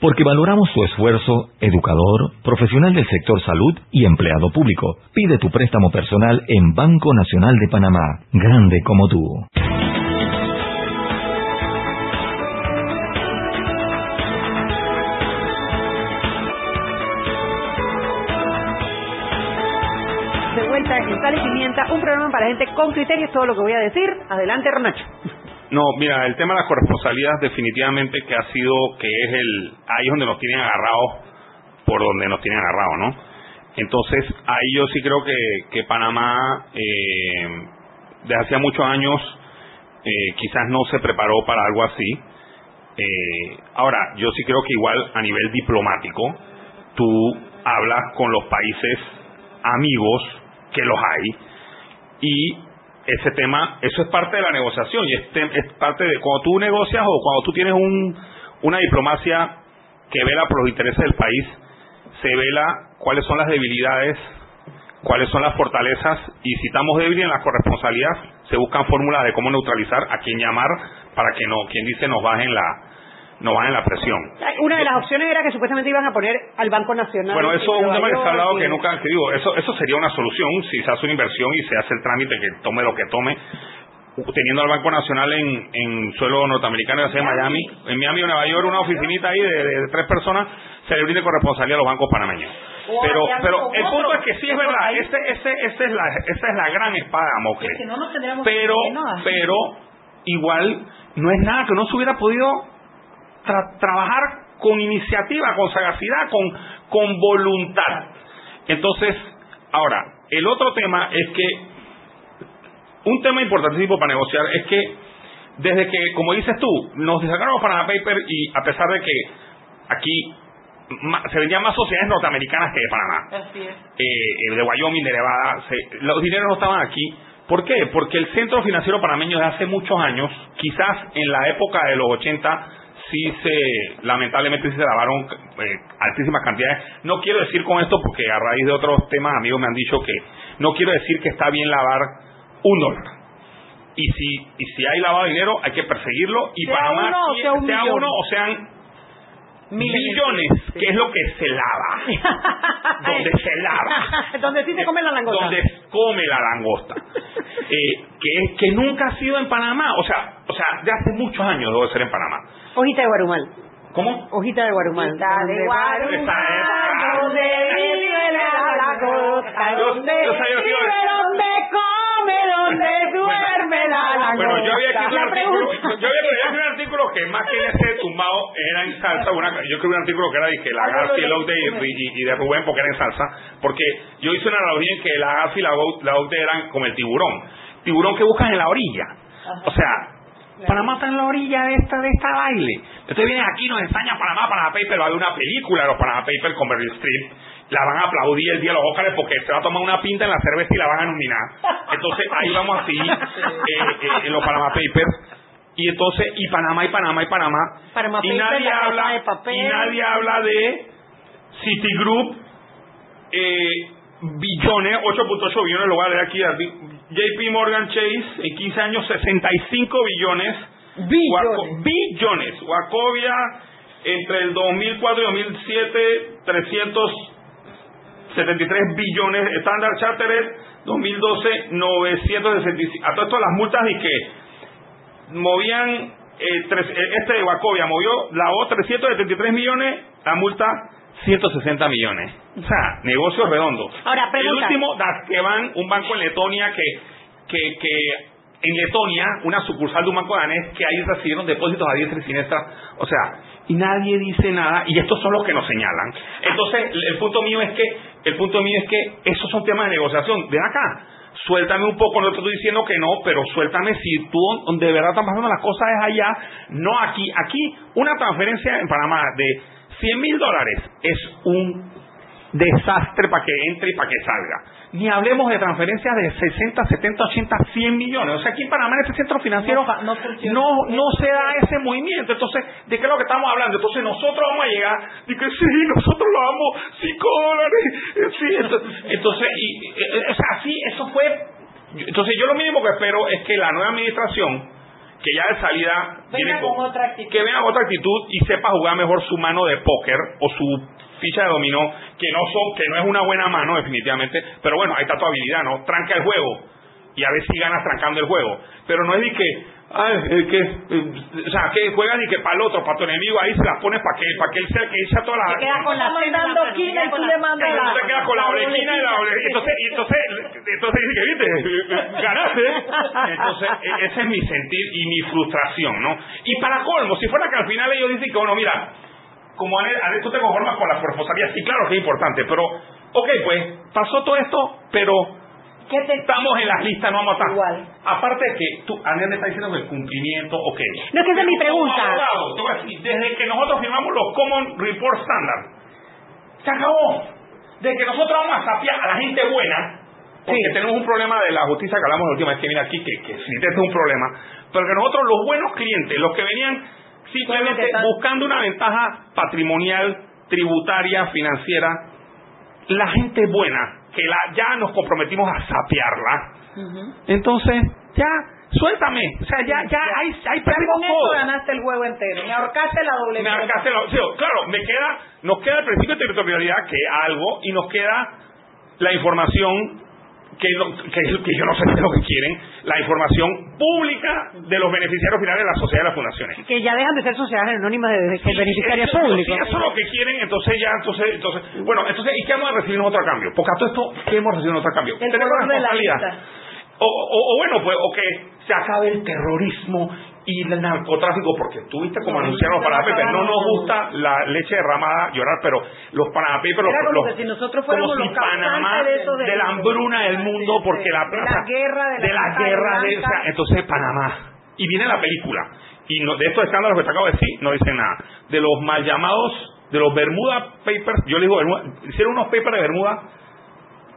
Porque valoramos tu esfuerzo, educador, profesional del sector salud y empleado público. Pide tu préstamo personal en Banco Nacional de Panamá, grande como tú. De vuelta en Sal y Pimienta, un programa para gente con criterios, todo lo que voy a decir. Adelante, Ronacho. No, mira, el tema de la corresponsabilidad definitivamente que ha sido, que es el, ahí es donde nos tienen agarrados, por donde nos tienen agarrados, ¿no? Entonces, ahí yo sí creo que, que Panamá, eh, desde hacía muchos años, eh, quizás no se preparó para algo así. Eh, ahora, yo sí creo que igual a nivel diplomático, tú hablas con los países amigos, que los hay, y ese tema, eso es parte de la negociación y es, es parte de cuando tú negocias o cuando tú tienes un, una diplomacia que vela por los intereses del país, se vela cuáles son las debilidades, cuáles son las fortalezas y si estamos débiles en la corresponsabilidad, se buscan fórmulas de cómo neutralizar, a quién llamar para que no, quien dice nos bajen la, no van en la presión. Una de las opciones era que supuestamente iban a poner al Banco Nacional. Bueno, eso es un tema que se ha hablado y- que nunca, que digo, eso, eso sería una solución si se hace una inversión y se hace el trámite que tome lo que tome. Teniendo al Banco Nacional en, en suelo norteamericano, ya sea en Miami, en Miami o Nueva York, una oficinita ahí de, de- de tres personas, se le brinde corresponsabilidad a los bancos panameños. Pero, pero el punto es que sí es verdad, ese, ese, ese es la, esa es la gran espada de Damocles Es que no nos tendríamos pero pero igual no es nada que no se hubiera podido tra- trabajar con iniciativa, con sagacidad, con, con voluntad. Entonces, ahora, el otro tema es que un tema importantísimo para negociar es que desde que, como dices tú, nos sacaron los Panama Paper y a pesar de que aquí se vendían más sociedades norteamericanas que de Panamá, Así es. eh, de Wyoming, de Nevada, se- los dineros no estaban aquí. ¿Por qué? Porque el centro financiero panameño de hace muchos años, quizás en la época de los 80, sí se, lamentablemente sí se lavaron eh, altísimas cantidades. No quiero decir con esto, porque a raíz de otros temas amigos me han dicho que no quiero decir que está bien lavar un dólar. Y si, y si hay lavado de dinero, hay que perseguirlo. Y Sea Panamá, uno sea sea uno o sean millones, que es lo que se lava. donde se lava. Donde sí se come la langosta. Donde come la langosta. Eh, que, que nunca ha sido en Panamá. O sea, o sea, de hace muchos años debe ser en Panamá. Hojita de Guarumal. ¿Cómo? Hojita de Guarumal. Hojita de Donde Guarumal, donde vive la langosta, donde vive, donde come, donde duerme la langosta. Bueno, yo había escrito un artículo, yo había, escrito un artículo que más que ese tumbado era en salsa. Una, yo escribí un artículo que era de que la García y la Ogde y, y- de Rubén porque era en salsa. Porque yo hice una analogía en que la García y la Ogde eran como el tiburón. Tiburón que buscas en la orilla. O sea, Panamá está en la orilla de esta, de esta baile. Entonces vienen aquí, nos ensañan Panamá, Panamá Paper, va a haber una película de los Panamá Paper con Meryl Streep. La van a aplaudir el día de los Óscares porque se va a tomar una pinta en la cerveza y la van a nominar. Entonces ahí vamos así, eh, eh, en los Panamá Papers. Y entonces, y Panamá, y Panamá, y Panamá. Panama y nadie habla, de Papel. y nadie habla de Citigroup, eh, billones, 8.8 billones, lo voy a leer aquí. JP Morgan Chase, en 15 años, 65 billones. Billones. billones. Wacovia, entre el 2004 y 2007, 373 billones. Standard Chartered, 2012, 965. A todo esto las multas y que movían, eh, tres- eh, este de Wacovia movió, lavó 373 millones, la multa 160 millones. O sea, negocio redondo. Ahora, El pregunta. último, Daskeban, un banco en Letonia que, que, que en Letonia, una sucursal de un banco danés, que ahí recibieron depósitos a diestra y siniestra. O sea, y nadie dice nada, y estos son los que nos señalan. Entonces, el, punto mío es que, el punto mío es que esos son temas de negociación. Ven acá, suéltame un poco, no te estoy diciendo que no, pero suéltame si tú de verdad están pasando las cosas es allá, no aquí. Aquí, una transferencia en Panamá de 100 mil dólares es un desastre para que entre y para que salga. Ni hablemos de transferencias de 60, 70, 80, 100 millones. O sea, aquí en Panamá, en este centro financiero, no, no, se da ese movimiento. Entonces, ¿de qué es lo que estamos hablando? Entonces, nosotros vamos a llegar y que sí, nosotros lo damos 5 dólares. Eh, sí, entonces, y, eh, o sea, así, eso fue. Entonces, yo lo mínimo que espero es que la nueva administración que ya de salida venga con, otra actitud. que venga con otra actitud y sepa jugar mejor su mano de póker o su ficha de dominó, que no son, que no es una buena mano definitivamente, pero bueno, ahí está tu habilidad, ¿no? Tranca el juego y a ver si ganas trancando el juego. Pero no es de que, ay, es que, eh, o sea, que juegas y que para el otro, para tu enemigo, ahí se las pones para que, para que él sea el que echa toda la... Te queda con la mandando quina y tú le mandas la... te quedas con la orejina y la orejina. Entonces, entonces, entonces dice que, viste, ganaste. Entonces, e, ese es mi sentir y mi frustración, ¿no? Y para colmo, si fuera que al final ellos dicen que, bueno, mira, como Anel, tú te conformas con las corresponsalías, sí, claro que es importante, pero, ok, pues, pasó todo esto, pero estamos en las listas, no vamos a estar. Igual. Aparte de que tú, Anel me está diciendo que el cumplimiento, ok. No, es que esa es mi pregunta. desde que nosotros firmamos los Common Report Standard, se acabó. Desde que nosotros vamos a sapiar a la gente buena, porque tenemos un problema de la justicia que hablamos la última vez que vine aquí, que, que sí, este es un problema, pero que nosotros, los buenos clientes, los que venían simplemente buscando una ventaja patrimonial, tributaria, financiera. La gente buena, que la, ya nos comprometimos a sapearla. Entonces, ya, suéltame. O sea, ya, ya, hay, hay ya con eso ganaste el huevo entero. Me ahorcaste la doble. Me ahorcaste la, claro, me queda, nos queda el principio de territorialidad, que algo, y nos queda la información que, que, yo no sé qué es lo que quieren, la información pública de los beneficiarios finales de la sociedad de las fundaciones. Que ya dejan de ser sociedades anónimas de, de beneficiarios públicos. Si eso es lo que quieren, entonces ya, entonces, entonces, bueno, entonces, ¿y qué vamos a recibir nosotros a cambio? Porque a todo esto, ¿qué hemos recibido nosotros a cambio? El Tenemos responsabilidad. O, o, o, bueno, pues, o que se acabe el terrorismo y el narcotráfico, porque tuviste como anunciaron los Panama no nos gusta la leche derramada llorar, pero los Panama Papers, los, los, si nosotros fuéramos los Panamá de, la hambruna del mundo, porque la plaza, de la guerra, de, la, guerra, de, entonces Panamá. Y viene la película, y no, de estos escándalos que te acabo de decir, no dicen nada. De los mal llamados, de los Bermuda Papers, yo le digo, hicieron unos papers de Bermuda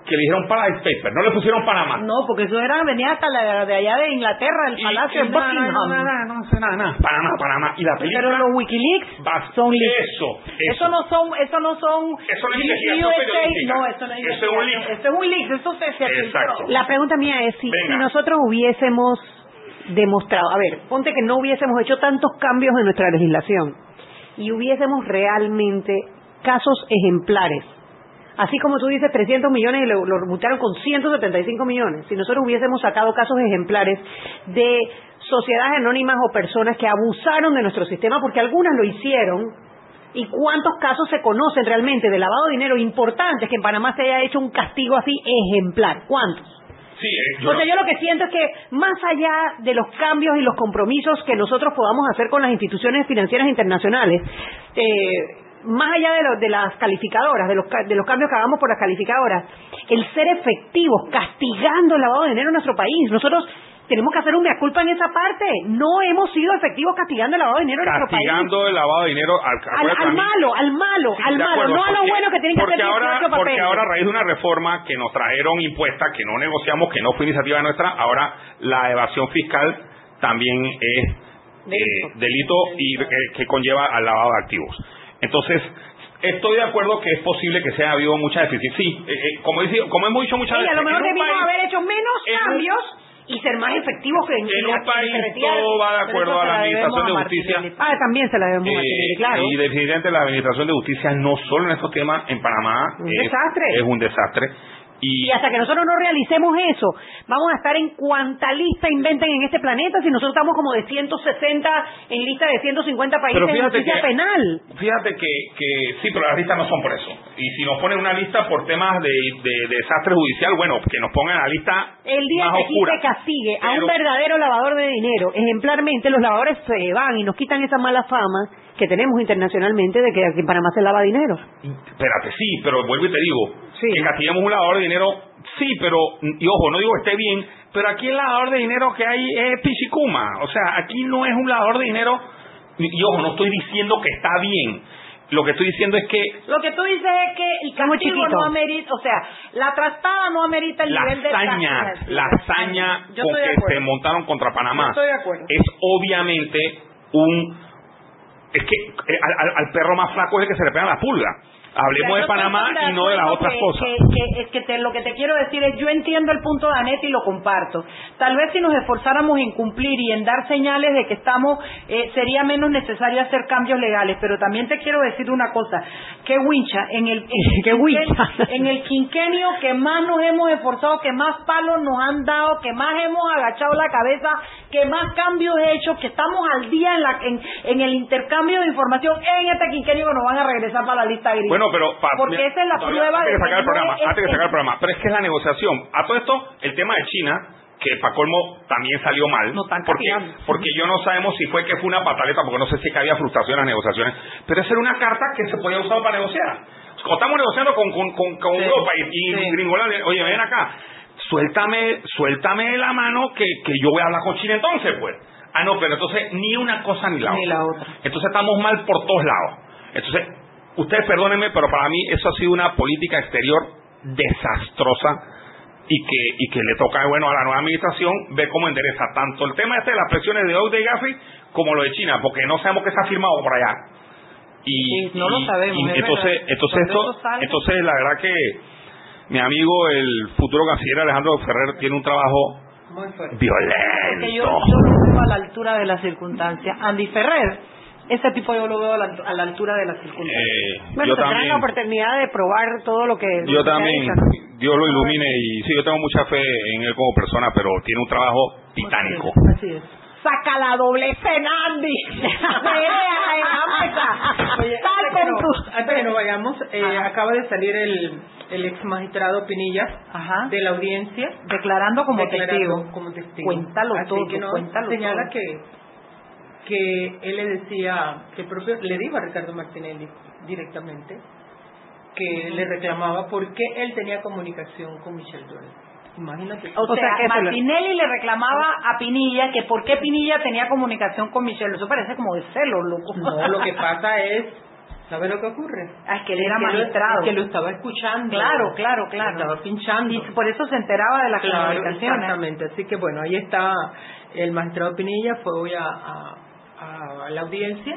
que le dijeron Paradise Paper, no le pusieron Panamá. No, porque eso era, venía hasta la, de allá de Inglaterra, el palacio de Buckingham. No, no, no, no, no, nada, nada, Panamá, Panamá. Y la película... Pero los Wikileaks son leaks. Eso, eso. Eso no son, eso no son... Eso no es investigación periodística. No, eso no es Eso es un leak. Eso es un leak, eso se... se Exacto. La pregunta mía es si, si nosotros hubiésemos demostrado, a ver, ponte que no hubiésemos hecho tantos cambios en nuestra legislación y hubiésemos realmente casos ejemplares Así como tú dices 300 millones y lo, lo multaron con 175 millones. Si nosotros hubiésemos sacado casos ejemplares de sociedades anónimas o personas que abusaron de nuestro sistema, porque algunas lo hicieron, y cuántos casos se conocen realmente de lavado de dinero importantes que en Panamá se haya hecho un castigo así ejemplar. ¿Cuántos? Sí, eh, yo, yo lo que siento es que más allá de los cambios y los compromisos que nosotros podamos hacer con las instituciones financieras internacionales, eh, más allá de, de las calificadoras, de los, de los cambios que hagamos por las calificadoras, el ser efectivos, castigando el lavado de dinero en nuestro país. Nosotros tenemos que hacer un mea culpa en esa parte. No hemos sido efectivos castigando el lavado de dinero en nuestro país. Castigando el lavado de dinero al, al, malo, al malo, al malo, no a lo bueno que tienen que hacer ahora, Porque ahora a raíz de una reforma que nos trajeron impuesta, que no negociamos, que no fue iniciativa nuestra, ahora la evasión fiscal también es delito, eh, y que conlleva al lavado de activos. Entonces, estoy de acuerdo que es posible que se haya habido mucha deficiencia. Sí, eh, eh, como, como hemos dicho muchas veces. a lo mejor debimos haber hecho menos cambios y ser más efectivos que en, en un país todo va de acuerdo a la administración de justicia. Ah también se la debemos eh, claro. y definitivamente la administración de justicia no solo en estos temas en Panamá un desastre. es un desastre y, hasta que nosotros no realicemos eso, vamos a estar en cuanta lista inventen en este planeta si nosotros estamos como de 160 en lista de 150 países de justicia penal. Fíjate que, que sí, pero las listas no son por eso. Y si nos ponen una lista por temas de, desastre judicial, bueno, que nos pongan la lista El día que aquí se castigue a un verdadero lavador de dinero, ejemplarmente los lavadores se van y nos quitan esa mala fama que tenemos internacionalmente de que aquí en Panamá se lava dinero. Espérate, sí, pero vuelvo y te digo, que castiguemos un lavador de dinero, sí, pero, y ojo, no digo que esté bien, pero aquí el lavador de dinero que hay es pichicuma, o sea, aquí no es un lavador de dinero, y, ojo, no estoy diciendo que está bien, lo que estoy diciendo es que lo que tú dices es que el castigo no amerita, o sea, la trastada no amerita el la nivel de hazaña, la hazaña Yo con que se montaron contra Panamá Yo estoy de acuerdo. es obviamente un es que eh, al, al- al perro más flaco es el que se le pega la pulga. Hablemos de Panamá y no de las otras que- cosas. Que, que- es que te- lo que te quiero decir es, yo entiendo el punto de Anet y lo comparto. Tal vez si nos esforzáramos en cumplir y en dar señales de que estamos, eh, sería menos necesario hacer cambios legales. Pero también te quiero decir una cosa, que wincha, en el, en, Qué wincha. en el quinquenio que más nos hemos esforzado, que más palos nos han dado, que más hemos agachado la cabeza, que más cambios hechos, que estamos al día en, la, en, en el intercambio de información en este quinquenio que nos van a regresar para la lista gris. Bueno, pero pa- porque mira, esa es la prueba antes de que sacar el programa, es- antes que sacar el programa, pero es que es la negociación. A todo esto, el tema de China, que para colmo también salió mal, No están porque, porque yo no sabemos si fue que fue una pataleta, porque no sé si que había frustración en las negociaciones, pero esa era una carta que se podía usar para negociar. O estamos negociando con, con, con, con Sí, Europa y, y sí. Gringolandia, oye, ven acá, suéltame, suéltame la mano que, que yo voy a hablar con China entonces, pues. Ah, no, pero entonces ni una cosa ni la Ni otra. la otra. Entonces estamos mal por todos lados. Entonces, ustedes perdónenme, pero para mí eso ha sido una política exterior desastrosa y que, y que le toca, bueno, a la nueva administración ver cómo endereza tanto el tema este de las presiones de Oud y Gafi como lo de China, porque no sabemos qué está firmado por allá. Y, Sí, no lo sabemos, y es entonces, entonces, esto, entonces la verdad que mi amigo, el futuro canciller Alejandro Ferrer, tiene un trabajo Muy fuerte. violento. que yo, yo a la altura de las circunstancias. Andy Ferrer, ese tipo yo lo veo a la, a la altura de las circunstancias. Eh, Bueno, yo tendrán la también, oportunidad de probar todo lo que... lo yo que ha también, hecho. Dios lo ilumine y sí, yo tengo mucha fe en él como persona, pero tiene un trabajo titánico. Así es. Saca la doble Andy. Oye, Sal antes que con no- tus- antes que nos vayamos, eh, acaba de salir el, el ex magistrado Pinilla Ajá. de la audiencia Declarando como declarando testigo. como testigo. Cuéntalo Así todo, que no, cuéntalo señala todo. que que él le decía, que el propio le dijo a Ricardo Martinelli directamente que le reclamaba por qué él tenía comunicación con Michelle Duell. Imagínate. O, O sea, sea, que lo- Martinelli le reclamaba a Pinilla que por qué Pinilla tenía comunicación con Michelle. Eso parece como de celo, loco. No, lo que pasa es, ¿sabe lo que ocurre? Ah, es que él era que lo- magistrado. que lo estaba escuchando. Claro, claro, claro. Lo estaba pinchando. Y por eso se enteraba de las Claro, comunicaciones. exactamente. Así que bueno, ahí está el magistrado Pinilla, fue hoy a, a- a la audiencia.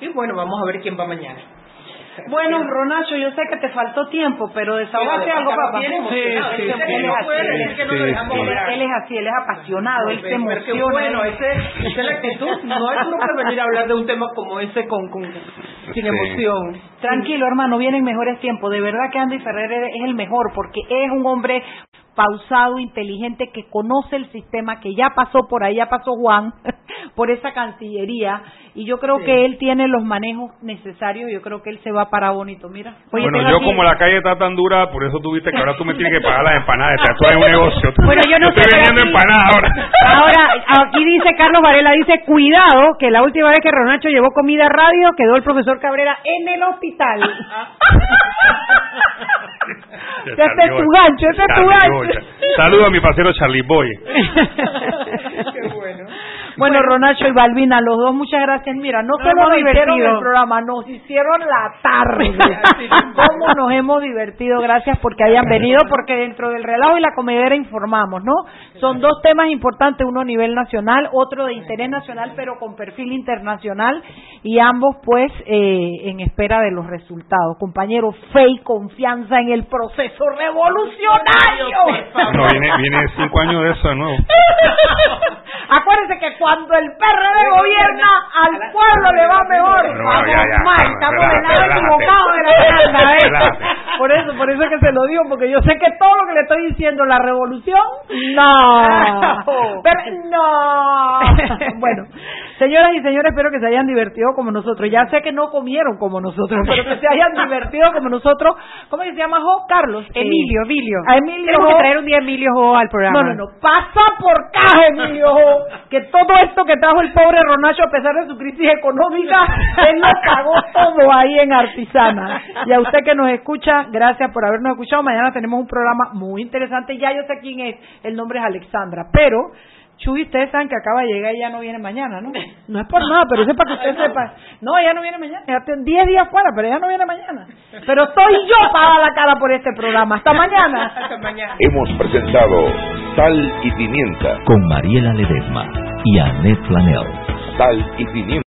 Y bueno, vamos a ver quién va mañana. Bueno, Ronacho, yo sé que te faltó tiempo, pero desahogate algo, papá. Sí, sí, que él es así. que. Él, es así, él es apasionado, él se emociona. bueno, ese, esa es la actitud. No es uno puede venir a hablar de un tema como ese con, con sin Sí. emoción. Tranquilo, hermano, vienen mejores tiempos. De verdad que Andy Ferrer es el mejor porque es un hombre pausado, inteligente, que conoce el sistema, que ya pasó por ahí, ya pasó Juan por esa cancillería y yo creo Sí. que él tiene los manejos necesarios. Yo creo que él se va para bonito. Mira. Oye, bueno, yo aquí- como la calle está tan dura, por eso tuviste que ahora tú me tienes que pagar las empanadas. Esto es un negocio. Bueno, yo no sé, estoy vendiendo aquí- empanadas ahora. Ahora, aquí dice Carlos Varela, dice, cuidado, que la última vez que Ronacho llevó comida a radio, quedó el profesor Cabrera en el hospital. Ese es tu gancho, ese es tu gancho. Saludo a mi parcero Charlie Boy. Bueno. Bueno, Ronacho y Balbina, los dos, muchas gracias. Mira, no solo nos hicieron el programa, nos hicieron la tarde. ¿Cómo nos hemos divertido? Gracias porque hayan venido, porque dentro del relajo y la comedera informamos, ¿no? Son dos temas importantes, uno a nivel nacional, otro de interés nacional, pero con perfil internacional, y ambos, pues, eh, en espera de los resultados. Compañeros, fe y confianza en el proceso revolucionario. No, viene, viene cinco años de eso de nuevo. Acuérdense que cuando el PRD gobierna, al pueblo le va mejor. Vamos ya, ya, mal, estamos del relájate, lado equivocado de la ¿ves? Relájate. Por eso, por eso es que se lo digo, porque yo sé que todo lo que le estoy diciendo, la revolución, no. Pero, no. Bueno, señoras y señores, espero que se hayan divertido como nosotros. Ya sé que no comieron como nosotros, pero que se hayan divertido como nosotros. ¿Cómo se llama, Jo? Carlos. Emilio, Emilio. A Emilio Tenemos que traer un día Emilio Jo al programa. No, no, no. Pasa por caja, Emilio. Jo, Que todo esto que trajo el pobre Ronacho, a pesar de su crisis económica, él lo pagó todo ahí en Artisana. Y a usted que nos escucha, gracias por habernos escuchado. Mañana tenemos un programa muy interesante. Ya yo sé quién es. El nombre es Alexandra. Pero Chuy, ustedes saben que acaba de llegar y ya no viene mañana, ¿no? No es por nada, pero eso es para que usted sepa. No, ella no viene mañana, ya tiene 10 días fuera, pero ella no viene mañana. Pero estoy yo para dar la cara por este programa. Hasta mañana. Hasta mañana. Hemos presentado Sal y Pimienta. Con Mariela Ledesma y Annette Flanell. Sal y Pimienta.